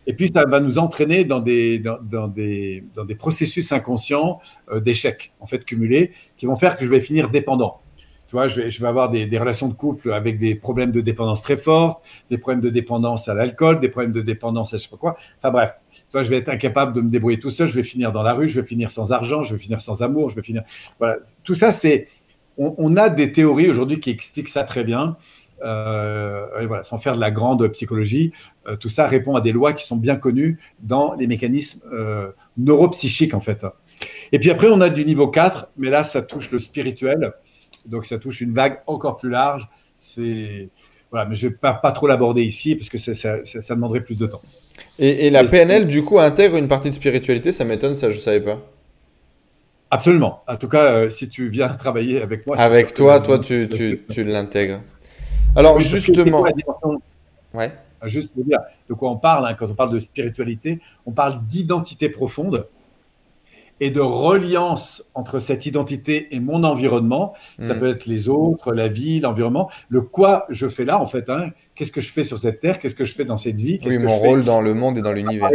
Et puis, ça va nous entraîner dans des, dans, des, dans des processus inconscients euh, d'échecs, en fait, cumulés, qui vont faire que je vais finir dépendant. Tu vois, je vais, je vais avoir des, des, relations de couple avec des problèmes de dépendance très fortes, des problèmes de dépendance à l'alcool, des problèmes de dépendance à je sais pas quoi. Enfin bref, tu vois, je vais être incapable de me débrouiller tout seul, je vais finir dans la rue, je vais finir sans argent, je vais finir sans amour, je vais finir. Voilà, tout ça, c'est. On, on, a des théories aujourd'hui qui expliquent ça très bien. Euh, voilà, sans faire de la grande psychologie, euh, tout ça répond à des lois qui sont bien connues dans les mécanismes euh, neuropsychiques en fait. Et puis après, on a du niveau 4, mais là, ça touche le spirituel, donc ça touche une vague encore plus large. C'est voilà, mais je vais pas, pas trop l'aborder ici parce que ça, ça, demanderait plus de temps. Et, la PNL, du coup, intègre une partie de spiritualité, ça m'étonne, ça je savais pas. Absolument. En tout cas, si tu viens travailler avec moi. Avec toi, toi, tu, tu, tu l'intègres. Alors justement, ouais. juste pour dire de quoi on parle hein, quand on parle de spiritualité, on parle d'identité profonde et de reliance entre cette identité et mon environnement. Ça mm. peut être les autres, la vie, l'environnement. Le quoi je fais là, en fait. Hein. Qu'est-ce que je fais sur cette terre Qu'est-ce que je fais dans cette vie Oui, mon rôle dans le monde et dans l'univers.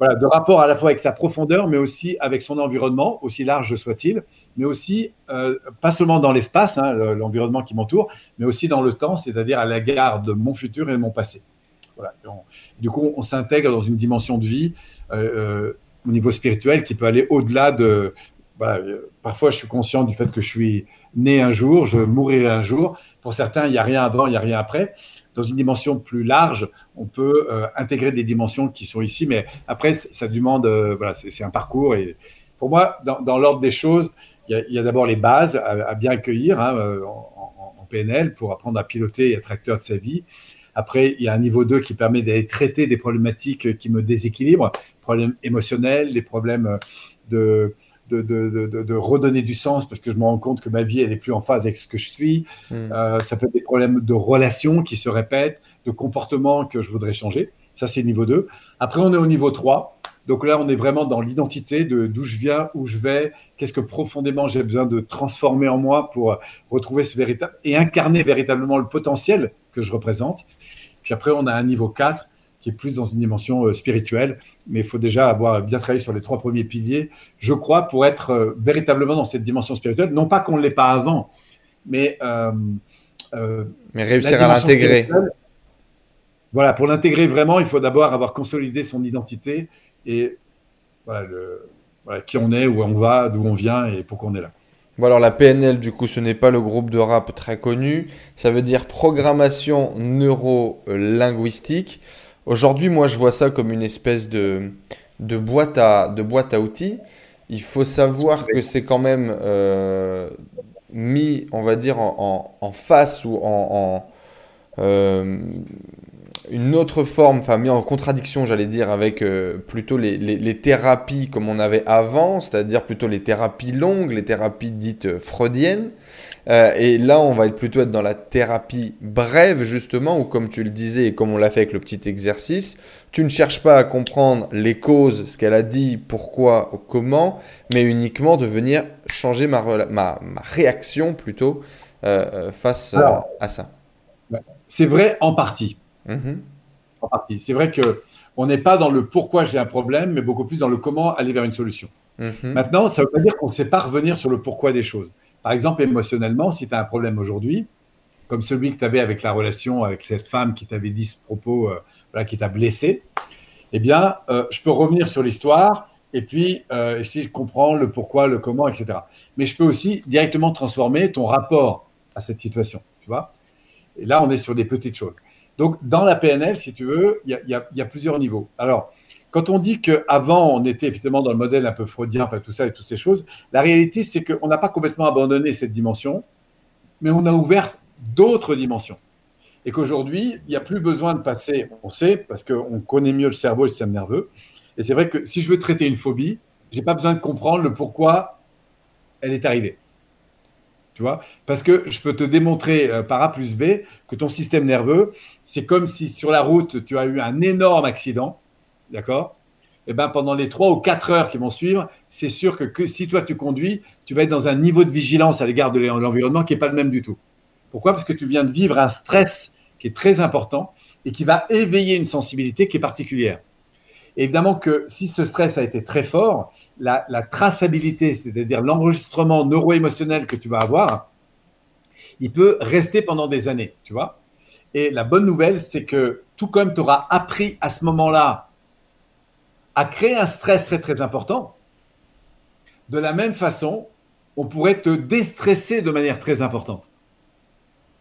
Voilà, de rapport à la fois avec sa profondeur, mais aussi avec son environnement, aussi large soit-il, mais aussi euh, pas seulement dans l'espace, hein, l'environnement qui m'entoure, mais aussi dans le temps, c'est-à-dire à l'égard de mon futur et de mon passé. Voilà. du coup, on s'intègre dans une dimension de vie euh, euh, au niveau spirituel qui peut aller au-delà de. Parfois, je suis conscient du fait que je suis né un jour, je mourrai un jour. Pour certains, il n'y a rien avant, il n'y a rien après dans une dimension plus large, on peut euh, intégrer des dimensions qui sont ici, mais après, ça demande, euh, voilà, c'est un parcours. Et pour moi, dans, l'ordre des choses, il y a, d'abord les bases à, bien accueillir hein, euh, en, PNL pour apprendre à piloter et être acteur de sa vie. Après, il y a un niveau 2 qui permet d'aller traiter des problématiques qui me déséquilibrent, problèmes émotionnels, des problèmes de, de, redonner du sens parce que je me rends compte que ma vie, elle est plus en phase avec ce que je suis. Hmm. Euh, ça peut être des problèmes de relations qui se répètent, de comportements que je voudrais changer. Ça, c'est le niveau 2. Après, on est au niveau 3. Donc là, on est vraiment dans l'identité de d'où je viens, où je vais, qu'est-ce que profondément j'ai besoin de transformer en moi pour retrouver ce véritable et incarner véritablement le potentiel que je représente. Puis après, on a un niveau 4 qui est plus dans une dimension euh, spirituelle. Mais il faut déjà avoir bien travaillé sur les trois premiers piliers, je crois, pour être euh, véritablement dans cette dimension spirituelle. Non pas qu'on ne l'ait pas avant, mais... Euh, mais réussir à l'intégrer. Voilà, pour l'intégrer vraiment, il faut d'abord avoir consolidé son identité et voilà, qui on est, où on va, d'où on vient et pourquoi on est là. Bon alors la PNL du coup ce n'est pas le groupe de rap très connu, ça veut dire programmation neuro-linguistique. Aujourd'hui, moi, je vois ça comme une espèce de, de, boîte, à, de boîte à outils. Il faut savoir que c'est quand même euh, mis, on va dire, en, face ou en, euh, une autre forme, enfin mis en contradiction, j'allais dire, avec euh, plutôt les, thérapies comme on avait avant, c'est-à-dire plutôt les thérapies longues, les thérapies dites freudiennes. Euh, et là, on va être plutôt être dans la thérapie brève, justement, où comme tu le disais et comme on l'a fait avec le petit exercice, tu ne cherches pas à comprendre les causes, ce qu'elle a dit, pourquoi, comment, mais uniquement de venir changer ma, ma, ma réaction plutôt euh, face à ça. C'est vrai en partie. Mhm. C'est vrai que on n'est pas dans le pourquoi j'ai un problème, mais beaucoup plus dans le comment aller vers une solution. Mhm. Maintenant, ça ne veut pas dire qu'on ne sait pas revenir sur le pourquoi des choses. Par exemple, émotionnellement, si tu as un problème aujourd'hui, comme celui que tu avais avec la relation avec cette femme qui t'avait dit ce propos, euh, qui t'a blessé, eh bien, euh, je peux revenir sur l'histoire et puis euh, essayer de comprendre le pourquoi, le comment, etc. Mais je peux aussi directement transformer ton rapport à cette situation, tu vois. Et là, on est sur des petites choses. Donc, dans la PNL, si tu veux, il y, a, plusieurs niveaux. Alors, quand on dit qu'avant, on était effectivement dans le modèle un peu freudien, enfin tout ça et toutes ces choses, la réalité, c'est qu'on n'a pas complètement abandonné cette dimension, mais on a ouvert d'autres dimensions. Et qu'aujourd'hui, il n'y a plus besoin de passer, on sait, parce qu'on connaît mieux le cerveau et le système nerveux. Et c'est vrai que si je veux traiter une phobie, je n'ai pas besoin de comprendre le pourquoi elle est arrivée. Tu vois? Parce que je peux te démontrer euh, par A plus B que ton système nerveux, c'est comme si sur la route, tu as eu un énorme accident, d'accord? Eh ben, pendant les trois ou quatre heures qui vont suivre, c'est sûr que, que, si toi tu conduis, tu vas être dans un niveau de vigilance à l'égard de l'environnement qui n'est pas le même du tout. Pourquoi? Parce que tu viens de vivre un stress qui est très important et qui va éveiller une sensibilité qui est particulière. évidemment que si ce stress a été très fort, la, traçabilité, c'est-à-dire l'enregistrement neuro-émotionnel que tu vas avoir, il peut rester pendant des années, tu vois? Et la bonne nouvelle, c'est que tout comme tu auras appris à ce moment-là à créer un stress très très important, de la même façon, on pourrait te déstresser de manière très importante.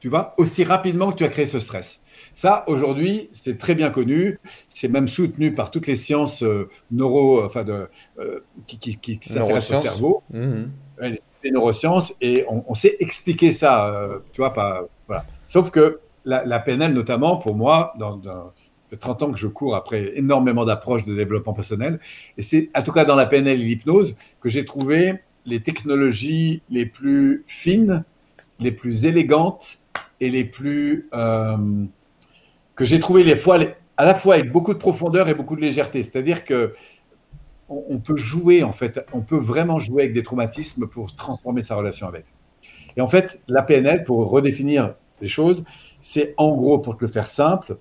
Tu vois, aussi rapidement que tu as créé ce stress. Ça, aujourd'hui, c'est très bien connu. C'est même soutenu par toutes les sciences euh, neuro, enfin de, euh, qui, qui, s'intéressent au cerveau, mhm. les, neurosciences, et on, sait expliquer ça. Euh, tu vois, pas, voilà. Sauf que la, PNL, notamment, pour moi, dans, dans 30 ans que je cours après énormément d'approches de développement personnel, et c'est en tout cas dans la PNL et l'hypnose que j'ai trouvé les technologies les plus fines, les plus élégantes et les plus que j'ai trouvé les fois, à la fois avec beaucoup de profondeur et beaucoup de légèreté. C'est-à-dire que on, peut jouer, en fait, on peut vraiment jouer avec des traumatismes pour transformer sa relation avec. Et en fait, la PNL, pour redéfinir les choses, c'est en gros, pour te le faire simple,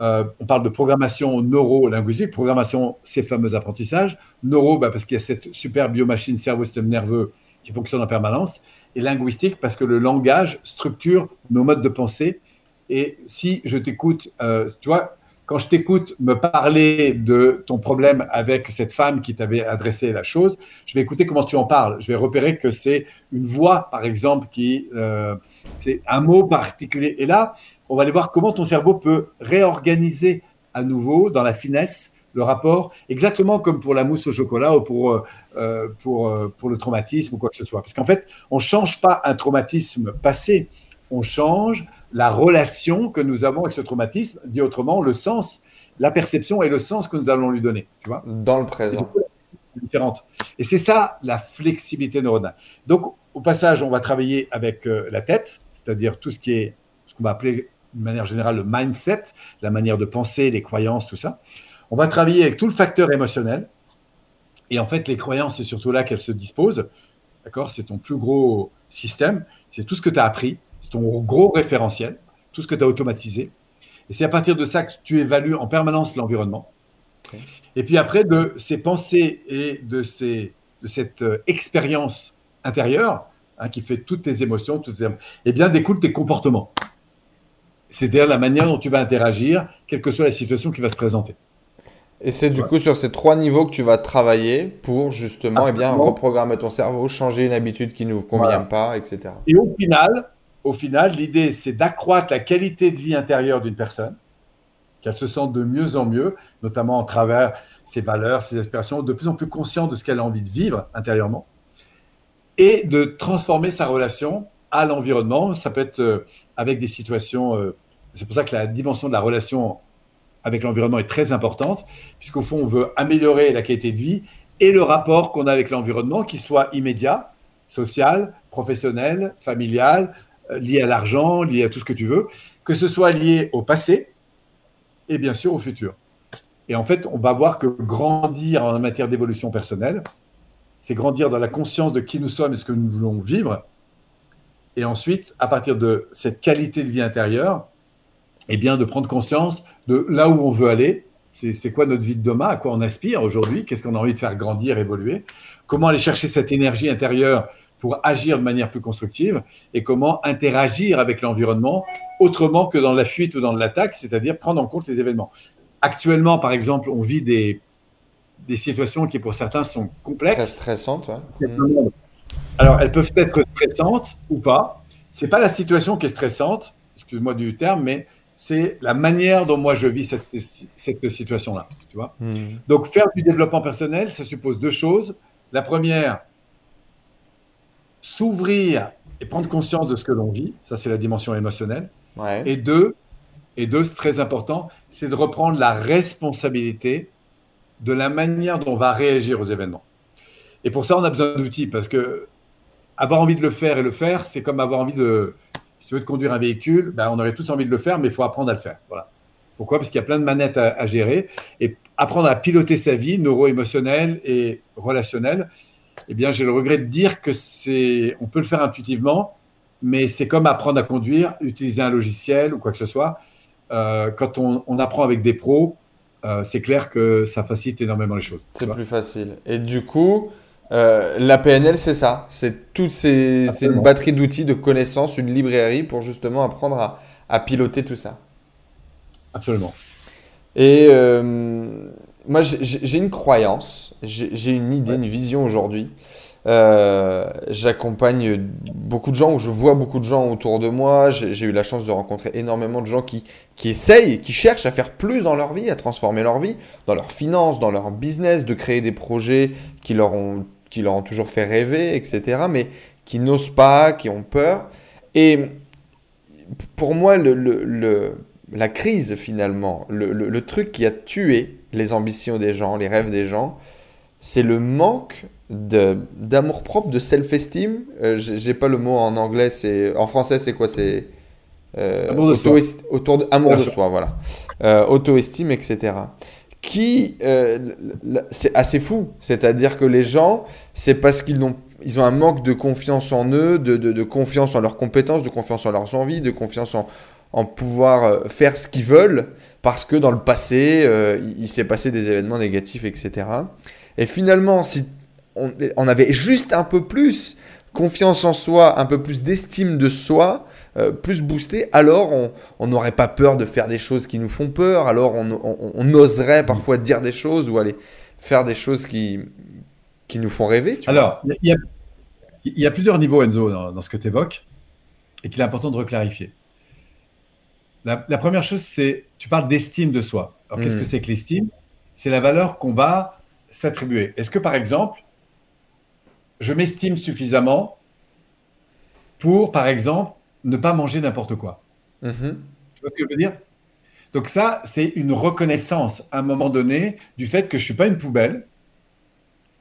euh, on parle de programmation neuro-linguistique. Programmation, ces fameux apprentissages. Neuro, bah, parce qu'il y a cette super biomachine cerveau-système nerveux qui fonctionne en permanence. Et linguistique, parce que le langage structure nos modes de pensée. Et si je t'écoute, euh, tu vois, quand je t'écoute me parler de ton problème avec cette femme qui t'avait adressé la chose, je vais écouter comment tu en parles. Je vais repérer que c'est une voix, par exemple, qui euh, c'est un mot particulier. Et là, on va aller voir comment ton cerveau peut réorganiser à nouveau dans la finesse le rapport, exactement comme pour la mousse au chocolat ou pour, euh, euh, pour, euh, pour le traumatisme ou quoi que ce soit. Parce qu'en fait, on ne change pas un traumatisme passé, on change la relation que nous avons avec ce traumatisme, dit autrement, le sens, la perception et le sens que nous allons lui donner. Tu vois Dans le présent. Différente. Et c'est ça la flexibilité neuronale. Donc, au passage, on va travailler avec la tête, c'est-à-dire tout ce qui est ce qu'on va appeler de manière générale le mindset, la manière de penser, les croyances, tout ça. On va travailler avec tout le facteur émotionnel. Et en fait, les croyances, c'est surtout là qu'elles se disposent. D'accord? C'est ton plus gros système. C'est tout ce que tu as appris. C'est ton gros référentiel. Tout ce que tu as automatisé. Et c'est à partir de ça que tu évalues en permanence l'environnement. Et puis après, de ces pensées et de, ces, de cette euh, expérience intérieure hein, qui fait toutes tes émotions, toutes tes, eh bien, découlent tes comportements. C'est-à-dire la manière dont tu vas interagir, quelle que soit la situation qui va se présenter. Et c'est du coup sur ces trois niveaux que tu vas travailler pour justement eh bien, reprogrammer ton cerveau, changer une habitude qui ne nous convient pas, etc. Et au final, au final l'idée, c'est d'accroître la qualité de vie intérieure d'une personne, qu'elle se sente de mieux en mieux, notamment à travers ses valeurs, ses aspirations, de plus en plus consciente de ce qu'elle a envie de vivre intérieurement, et de transformer sa relation à l'environnement. Ça peut être euh, avec des situations. Euh, c'est pour ça que la dimension de la relation avec l'environnement est très importante, puisqu'au fond, on veut améliorer la qualité de vie et le rapport qu'on a avec l'environnement, qui soit immédiat, social, professionnel, familial, euh, lié à l'argent, lié à tout ce que tu veux, que ce soit lié au passé et bien sûr au futur. Et en fait, on va voir que grandir en matière d'évolution personnelle, c'est grandir dans la conscience de qui nous sommes et ce que nous voulons vivre, et ensuite, à partir de cette qualité de vie intérieure, eh bien, de prendre conscience de là où on veut aller. C'est quoi notre vie de demain À quoi on aspire aujourd'hui Qu'est-ce qu'on a envie de faire grandir, évoluer Comment aller chercher cette énergie intérieure pour agir de manière plus constructive et comment interagir avec l'environnement autrement que dans la fuite ou dans l'attaque, c'est-à-dire prendre en compte les événements. Actuellement, par exemple, on vit des, des situations qui pour certains sont complexes. Très stressantes. Alors, elles peuvent être stressantes ou pas. C'est pas la situation qui est stressante, excuse-moi du terme, mais c'est la manière dont moi je vis cette, cette situation-là. Tu vois hmm. Donc, faire du développement personnel, ça suppose deux choses. La première, s'ouvrir et prendre conscience de ce que l'on vit. Ça, c'est la dimension émotionnelle. Et deux, et deux, c'est très important, c'est de reprendre la responsabilité de la manière dont on va réagir aux événements. Et pour ça, on a besoin d'outils parce que avoir envie de le faire et le faire, c'est comme avoir envie de, si tu veux, de conduire un véhicule, ben, on aurait tous envie de le faire, mais il faut apprendre à le faire. Voilà. Pourquoi? Parce qu'il y a plein de manettes à, gérer. Et apprendre à piloter sa vie, neuro-émotionnelle et relationnelle, eh bien, j'ai le regret de dire que c'est, on peut le faire intuitivement, mais c'est comme apprendre à conduire, utiliser un logiciel ou quoi que ce soit. Euh, quand on, apprend avec des pros, euh, c'est clair que ça facilite énormément les choses. C'est plus facile. Et du coup, euh, la PNL, c'est ça. C'est toutes ces, c'est une batterie d'outils, de connaissances, une librairie pour justement apprendre à, piloter tout ça. Absolument. Et euh, moi, j'ai une croyance, j'ai une idée, une vision aujourd'hui. Euh, j'accompagne beaucoup de gens, ou je vois beaucoup de gens autour de moi. J'ai eu la chance de rencontrer énormément de gens qui, qui essayent, qui cherchent à faire plus dans leur vie, à transformer leur vie, dans leurs finances, dans leur business, de créer des projets qui leur ont qui leur ont toujours fait rêver, etc., mais qui n'osent pas, qui ont peur. Et pour moi, le, la crise, finalement, le, truc qui a tué les ambitions des gens, les rêves des gens, c'est le manque d'amour propre, de self-esteem. Euh, J'ai pas le mot en anglais, c'est en français, c'est quoi? C'est euh, amour de soi. Autour de, amour de soi, voilà. Euh, auto-estime, etc qui, euh, c'est assez fou. C'est-à-dire que les gens, c'est parce qu'ils ont, ils ont un manque de confiance en eux, de, de, confiance en leurs compétences, de confiance en leurs envies, de confiance en, en pouvoir faire ce qu'ils veulent parce que dans le passé, il, s'est passé des événements négatifs, etc. Et finalement, si on, avait juste un peu plus confiance en soi, un peu plus d'estime de soi, euh, plus boosté, alors on n'aurait pas peur de faire des choses qui nous font peur, alors on, oserait parfois dire des choses ou aller faire des choses qui, qui nous font rêver. alors, il y, a plusieurs niveaux, Enzo, dans, ce que tu évoques, et qu'il est important de reclarifier. La, première chose, c'est, tu parles d'estime de soi. Alors, qu'est-ce hmm. que c'est que l'estime? C'est la valeur qu'on va s'attribuer. Est-ce que, par exemple, je m'estime suffisamment pour, par exemple, ne pas manger n'importe quoi. Mhm. Tu vois ce que je veux dire? Donc ça, c'est une reconnaissance à un moment donné du fait que je ne suis pas une poubelle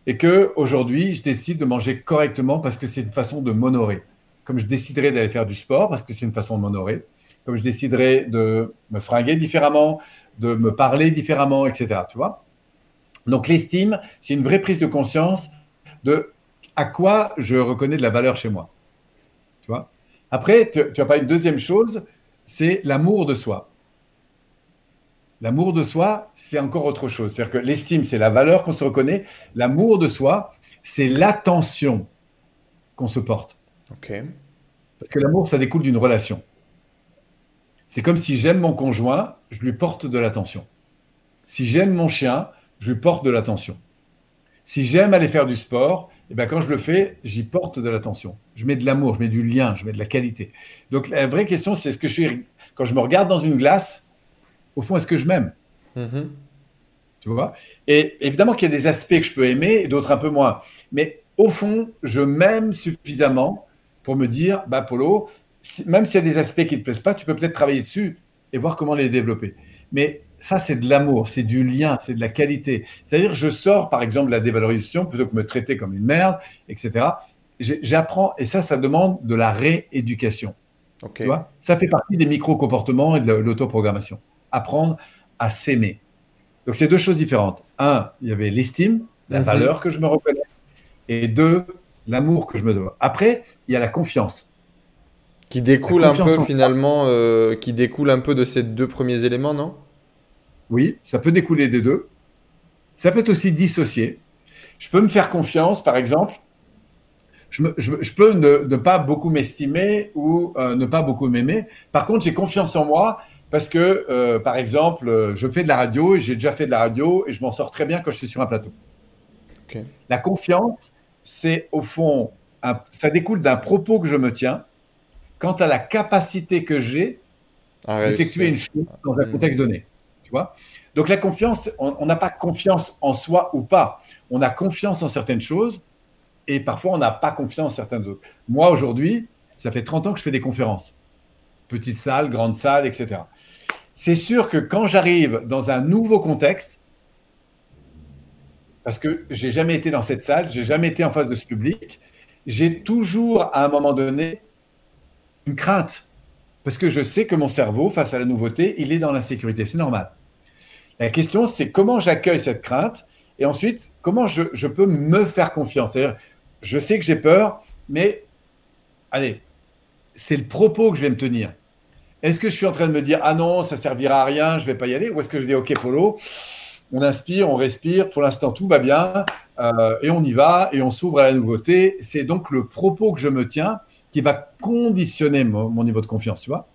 et que aujourd'hui, je décide de manger correctement parce que c'est une façon de m'honorer. Comme je déciderai d'aller faire du sport parce que c'est une façon de m'honorer. Comme je déciderai de me fringuer différemment, de me parler différemment, etc. Tu vois? Donc l'estime, c'est une vraie prise de conscience de à quoi je reconnais de la valeur chez moi. Tu vois? Après, tu, tu as pas une deuxième chose, c'est l'amour de soi. L'amour de soi, c'est encore autre chose. C'est-à-dire que l'estime, c'est la valeur qu'on se reconnaît. L'amour de soi, c'est l'attention qu'on se porte. Ok. Parce que l'amour, ça découle d'une relation. C'est comme si j'aime mon conjoint, je lui porte de l'attention. Si j'aime mon chien, je lui porte de l'attention. Si j'aime aller faire du sport, et eh bien quand je le fais, j'y porte de l'attention. Je mets de l'amour, je mets du lien, je mets de la qualité. Donc la vraie question, c'est ce que je suis quand je me regarde dans une glace, au fond, est-ce que je m'aime? Mm-hmm. Tu vois? Et évidemment qu'il y a des aspects que je peux aimer et d'autres un peu moins. Mais au fond, je m'aime suffisamment pour me dire, bah Polo, même s'il y a des aspects qui ne te plaisent pas, tu peux peut-être travailler dessus et voir comment les développer. Mais ça, c'est de l'amour, c'est du lien, c'est de la qualité. C'est-à-dire, je sors, par exemple, de la dévalorisation plutôt que me traiter comme une merde, etc. J'apprends, et ça, ça demande de la rééducation. Tu vois? Ça fait partie des micro-comportements et de l'autoprogrammation. Apprendre à s'aimer. Donc, c'est deux choses différentes. Un, il y avait l'estime, la mhm. valeur que je me reconnais. Et deux, l'amour que je me dois. Après, il y a la confiance. Qui découle un peu, finalement, euh, qui découle un peu de ces deux premiers éléments, non? Oui, ça peut découler des deux. Ça peut être aussi dissocié. Je peux me faire confiance, par exemple. Je, peux ne, pas beaucoup m'estimer ou euh, ne pas beaucoup m'aimer. Par contre, j'ai confiance en moi parce que, euh, par exemple, je fais de la radio, j'ai déjà fait de la radio et je m'en sors très bien quand je suis sur un plateau. La confiance, c'est au fond, ça découle d'un propos que je me tiens quant à la capacité que j'ai d'effectuer une chose dans un contexte donné. Donc la confiance, on n'a pas confiance en soi ou pas. On a confiance en certaines choses et parfois on n'a pas confiance en certaines autres. Moi aujourd'hui, ça fait 30 ans que je fais des conférences. Petite salle, grande salle, etc. C'est sûr que quand j'arrive dans un nouveau contexte, parce que j'ai jamais été dans cette salle, j'ai jamais été en face de ce public, j'ai toujours à un moment donné une crainte parce que je sais que mon cerveau, face à la nouveauté, il est dans l'insécurité. C'est normal. La question, c'est comment j'accueille cette crainte et ensuite, comment je, peux me faire confiance. C'est-à-dire, je sais que j'ai peur, mais allez, c'est le propos que je vais me tenir. Est-ce que je suis en train de me dire, ah non, ça servira à rien, je vais pas y aller? Ou est-ce que je dis, ok, Polo, on inspire, on respire, pour l'instant tout va bien, euh, et on y va, et on s'ouvre à la nouveauté. C'est donc le propos que je me tiens qui va conditionner mon, niveau de confiance, tu vois?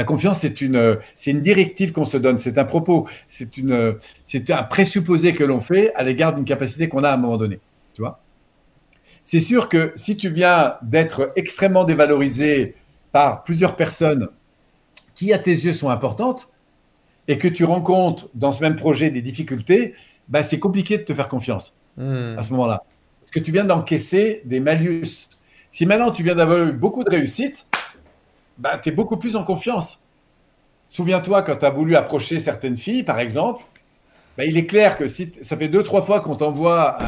La confiance, c'est une, c'est une directive qu'on se donne, c'est un propos, c'est une, c'est un présupposé que l'on fait à l'égard d'une capacité qu'on a à un moment donné, tu vois? C'est sûr que si tu viens d'être extrêmement dévalorisé par plusieurs personnes qui, à tes yeux, sont importantes, et que tu rencontres dans ce même projet des difficultés, bah, c'est compliqué de te faire confiance hmm. à ce moment-là. Parce que tu viens d'encaisser des malus si maintenant tu viens d'avoir eu beaucoup de réussite, bah, tu es beaucoup plus en confiance. Souviens-toi quand tu as voulu approcher certaines filles, par exemple, bah, il est clair que si ça fait deux, trois fois qu'on t'envoie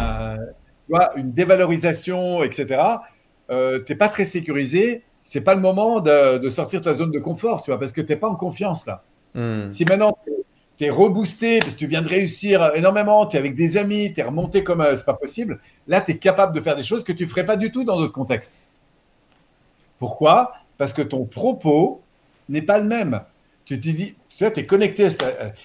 une dévalorisation, etc., euh, tu n'es pas très sécurisé. C'est pas le moment de, sortir de ta zone de confort, tu vois, parce que tu n'es pas en confiance là. Hmm. Si maintenant tu es reboosté parce que tu viens de réussir énormément, tu es avec des amis, tu es remonté comme euh, c'est pas possible, là, tu es capable de faire des choses que tu ne ferais pas du tout dans d'autres contextes. Pourquoi? Parce que ton propos n'est pas le même. Tu te dis, tu es connecté.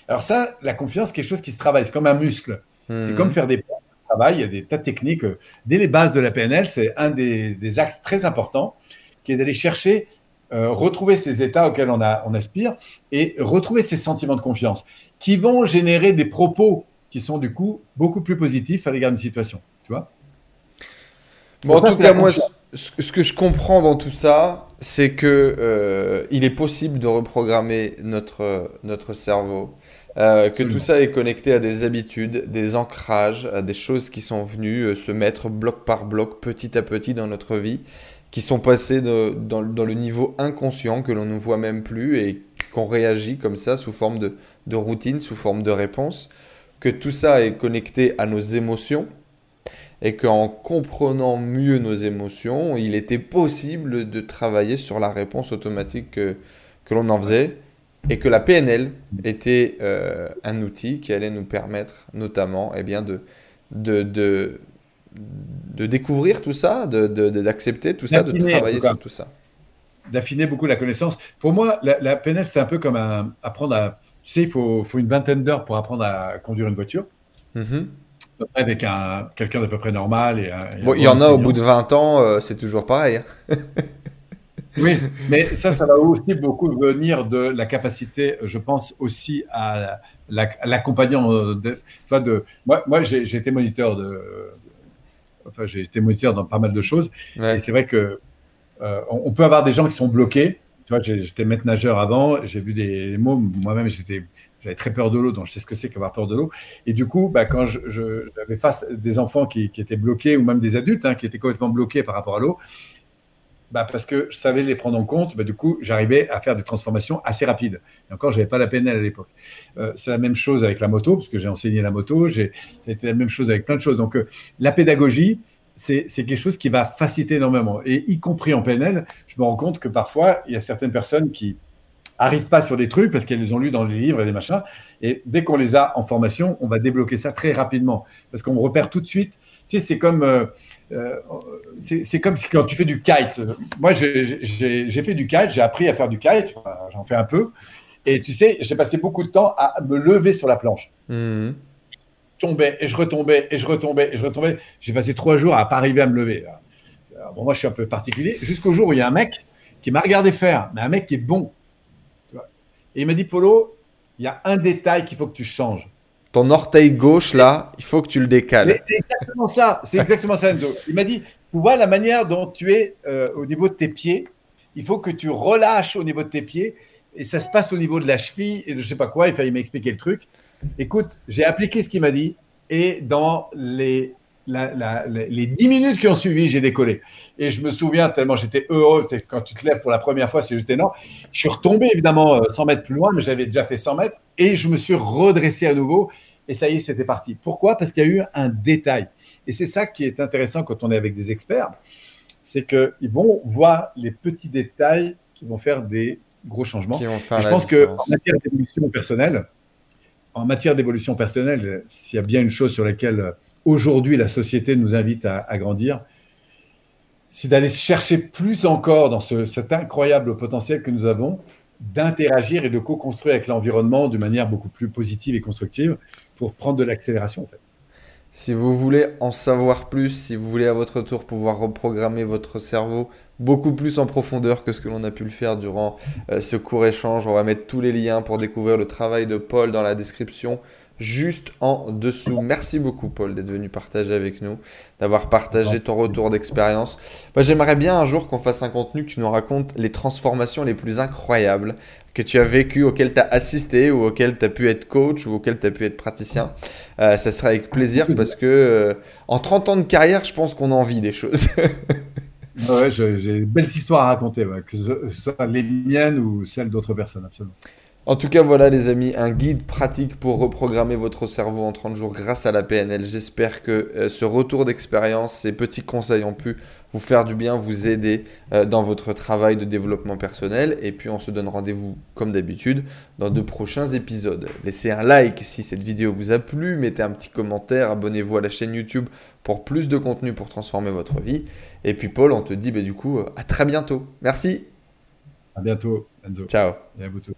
Alors ça, la confiance, c'est quelque chose qui se travaille. C'est comme un muscle. C'est comme mhm. faire des travail. Il y a des tas de techniques. Dès les bases de la PNL, c'est un des, axes très importants qui est d'aller chercher, euh, retrouver ces états auxquels on, a, on aspire et retrouver ces sentiments de confiance qui vont générer des propos qui sont du coup beaucoup plus positifs à l'égard d'une situation. Tu vois Bon, en tout cas, moi, ce que je comprends dans tout ça, c'est que euh, il est possible de reprogrammer notre, notre cerveau. Euh, que tout ça est connecté à des habitudes, des ancrages, à des choses qui sont venues euh, se mettre bloc par bloc, petit à petit dans notre vie, qui sont passées dans, le niveau inconscient, que l'on ne voit même plus et qu'on réagit comme ça sous forme de, de routine, sous forme de réponse. Que tout ça est connecté à nos émotions, et qu'en comprenant mieux nos émotions, il était possible de travailler sur la réponse automatique que, que l'on en faisait et que la PNL était euh, un outil qui allait nous permettre notamment eh bien, de, de, de, de découvrir tout ça, d'accepter tout ça, de travailler sur tout ça. D'affiner beaucoup la connaissance. Pour moi, la, PNL, c'est un peu comme apprendre à... Tu sais, il faut, faut une vingtaine d'heures pour apprendre à conduire une voiture. Avec un, quelqu'un d'à peu près normal. Et, il y en a au bout de 20 ans, euh, c'est toujours pareil. Hein. oui, mais ça, ça va aussi beaucoup venir de la capacité, je pense aussi à l'accompagnant. de, de, moi, moi j'ai été moniteur de. Enfin, j'ai été moniteur dans pas mal de choses. Et c'est vrai que euh, on, peut avoir des gens qui sont bloqués. Tu vois, j'étais maître nageur avant, j'ai vu des mots. Moi-même, j'étais j'avais très peur de l'eau, donc je sais ce que c'est qu'avoir peur de l'eau. Et du coup, bah, quand j'avais face des enfants qui, étaient bloqués, ou même des adultes hein, qui étaient complètement bloqués par rapport à l'eau, bah, parce que je savais les prendre en compte, bah, du coup, j'arrivais à faire des transformations assez rapides. Et encore, je n'avais pas la PNL à l'époque. Euh, c'est la même chose avec la moto, parce que j'ai enseigné la moto, ça a été la même chose avec plein de choses. Donc, euh, la pédagogie, c'est quelque chose qui va faciliter énormément. Et y compris en PNL, je me rends compte que parfois, il y a certaines personnes qui, arrivent pas sur des trucs parce qu'elles les ont lus dans les livres et des machins. Et dès qu'on les a en formation, on va débloquer ça très rapidement parce qu'on repère tout de suite. Tu sais, c'est comme, euh, euh, c'est comme si quand tu fais du kite. Moi, j'ai fait du kite, j'ai appris à faire du kite, j'en fais un peu. Et tu sais, j'ai passé beaucoup de temps à me lever sur la planche. Mmh. Je tombais et je retombais et je retombais et je retombais. J'ai passé trois jours à pas arriver à me lever. bon, moi, je suis un peu particulier. Jusqu'au jour où il y a un mec qui m'a regardé faire, mais un mec qui est bon, et il m'a dit, Polo, il y a un détail qu'il faut que tu changes. Ton orteil gauche, là, il faut que tu le décales. C'est exactement ça. C'est exactement ça, Enzo. Il m'a dit, tu vois la manière dont tu es euh, au niveau de tes pieds. Il faut que tu relâches au niveau de tes pieds. Et ça se passe au niveau de la cheville et de je sais pas quoi. Il m'a expliquer le truc. Écoute, j'ai appliqué ce qu'il m'a dit. Et dans les les dix minutes qui ont suivi, j'ai décollé. Et je me souviens tellement j'étais heureux, c'est quand tu te lèves pour la première fois, c'est juste énorme. Je suis retombé évidemment 100 euh, mètres plus loin, mais j'avais déjà fait 100 mètres et je me suis redressé à nouveau. Et ça y est, c'était parti. Pourquoi? Parce qu'il y a eu un détail. Et c'est ça qui est intéressant quand on est avec des experts, c'est qu'ils vont voir les petits détails qui vont faire des gros changements. je pense qu'en matière d'évolution personnelle, en matière d'évolution personnelle, s'il y a bien une chose sur laquelle aujourd'hui la société nous invite à, grandir, c'est d'aller chercher plus encore dans cet incroyable potentiel que nous avons d'interagir et de co-construire avec l'environnement de manière beaucoup plus positive et constructive pour prendre de l'accélération en fait. Si vous voulez en savoir plus, si vous voulez à votre tour pouvoir reprogrammer votre cerveau beaucoup plus en profondeur que ce que l'on a pu le faire durant euh, ce court échange, on va mettre tous les liens pour découvrir le travail de Paul dans la description juste en dessous. Merci beaucoup Paul d'être venu partager avec nous, d'avoir partagé ton retour d'expérience. J'aimerais bien un jour qu'on fasse un contenu que tu nous racontes les transformations les plus incroyables que tu as vécues, auxquelles tu as assisté ou auxquelles tu as pu être coach ou auxquelles tu as pu être praticien. Euh, ça serait avec plaisir parce que euh, en 30 ans de carrière, je pense qu'on a envie des choses. ouais, j'ai une belle histoire à raconter, que ce soit les miennes ou celles d'autres personnes, absolument. En tout cas, voilà les amis, un guide pratique pour reprogrammer votre cerveau en 30 jours grâce à la PNL. J'espère que euh, ce retour d'expérience, ces petits conseils ont pu vous faire du bien, vous aider euh, dans votre travail de développement personnel. Et puis on se donne rendez-vous comme d'habitude dans de prochains épisodes. Laissez un like si cette vidéo vous a plu, mettez un petit commentaire, abonnez-vous à la chaîne YouTube pour plus de contenu pour transformer votre vie. Et puis Paul, on te dit bah, du coup à très bientôt. Merci. À bientôt, Enzo. Ciao. Et à vous tous.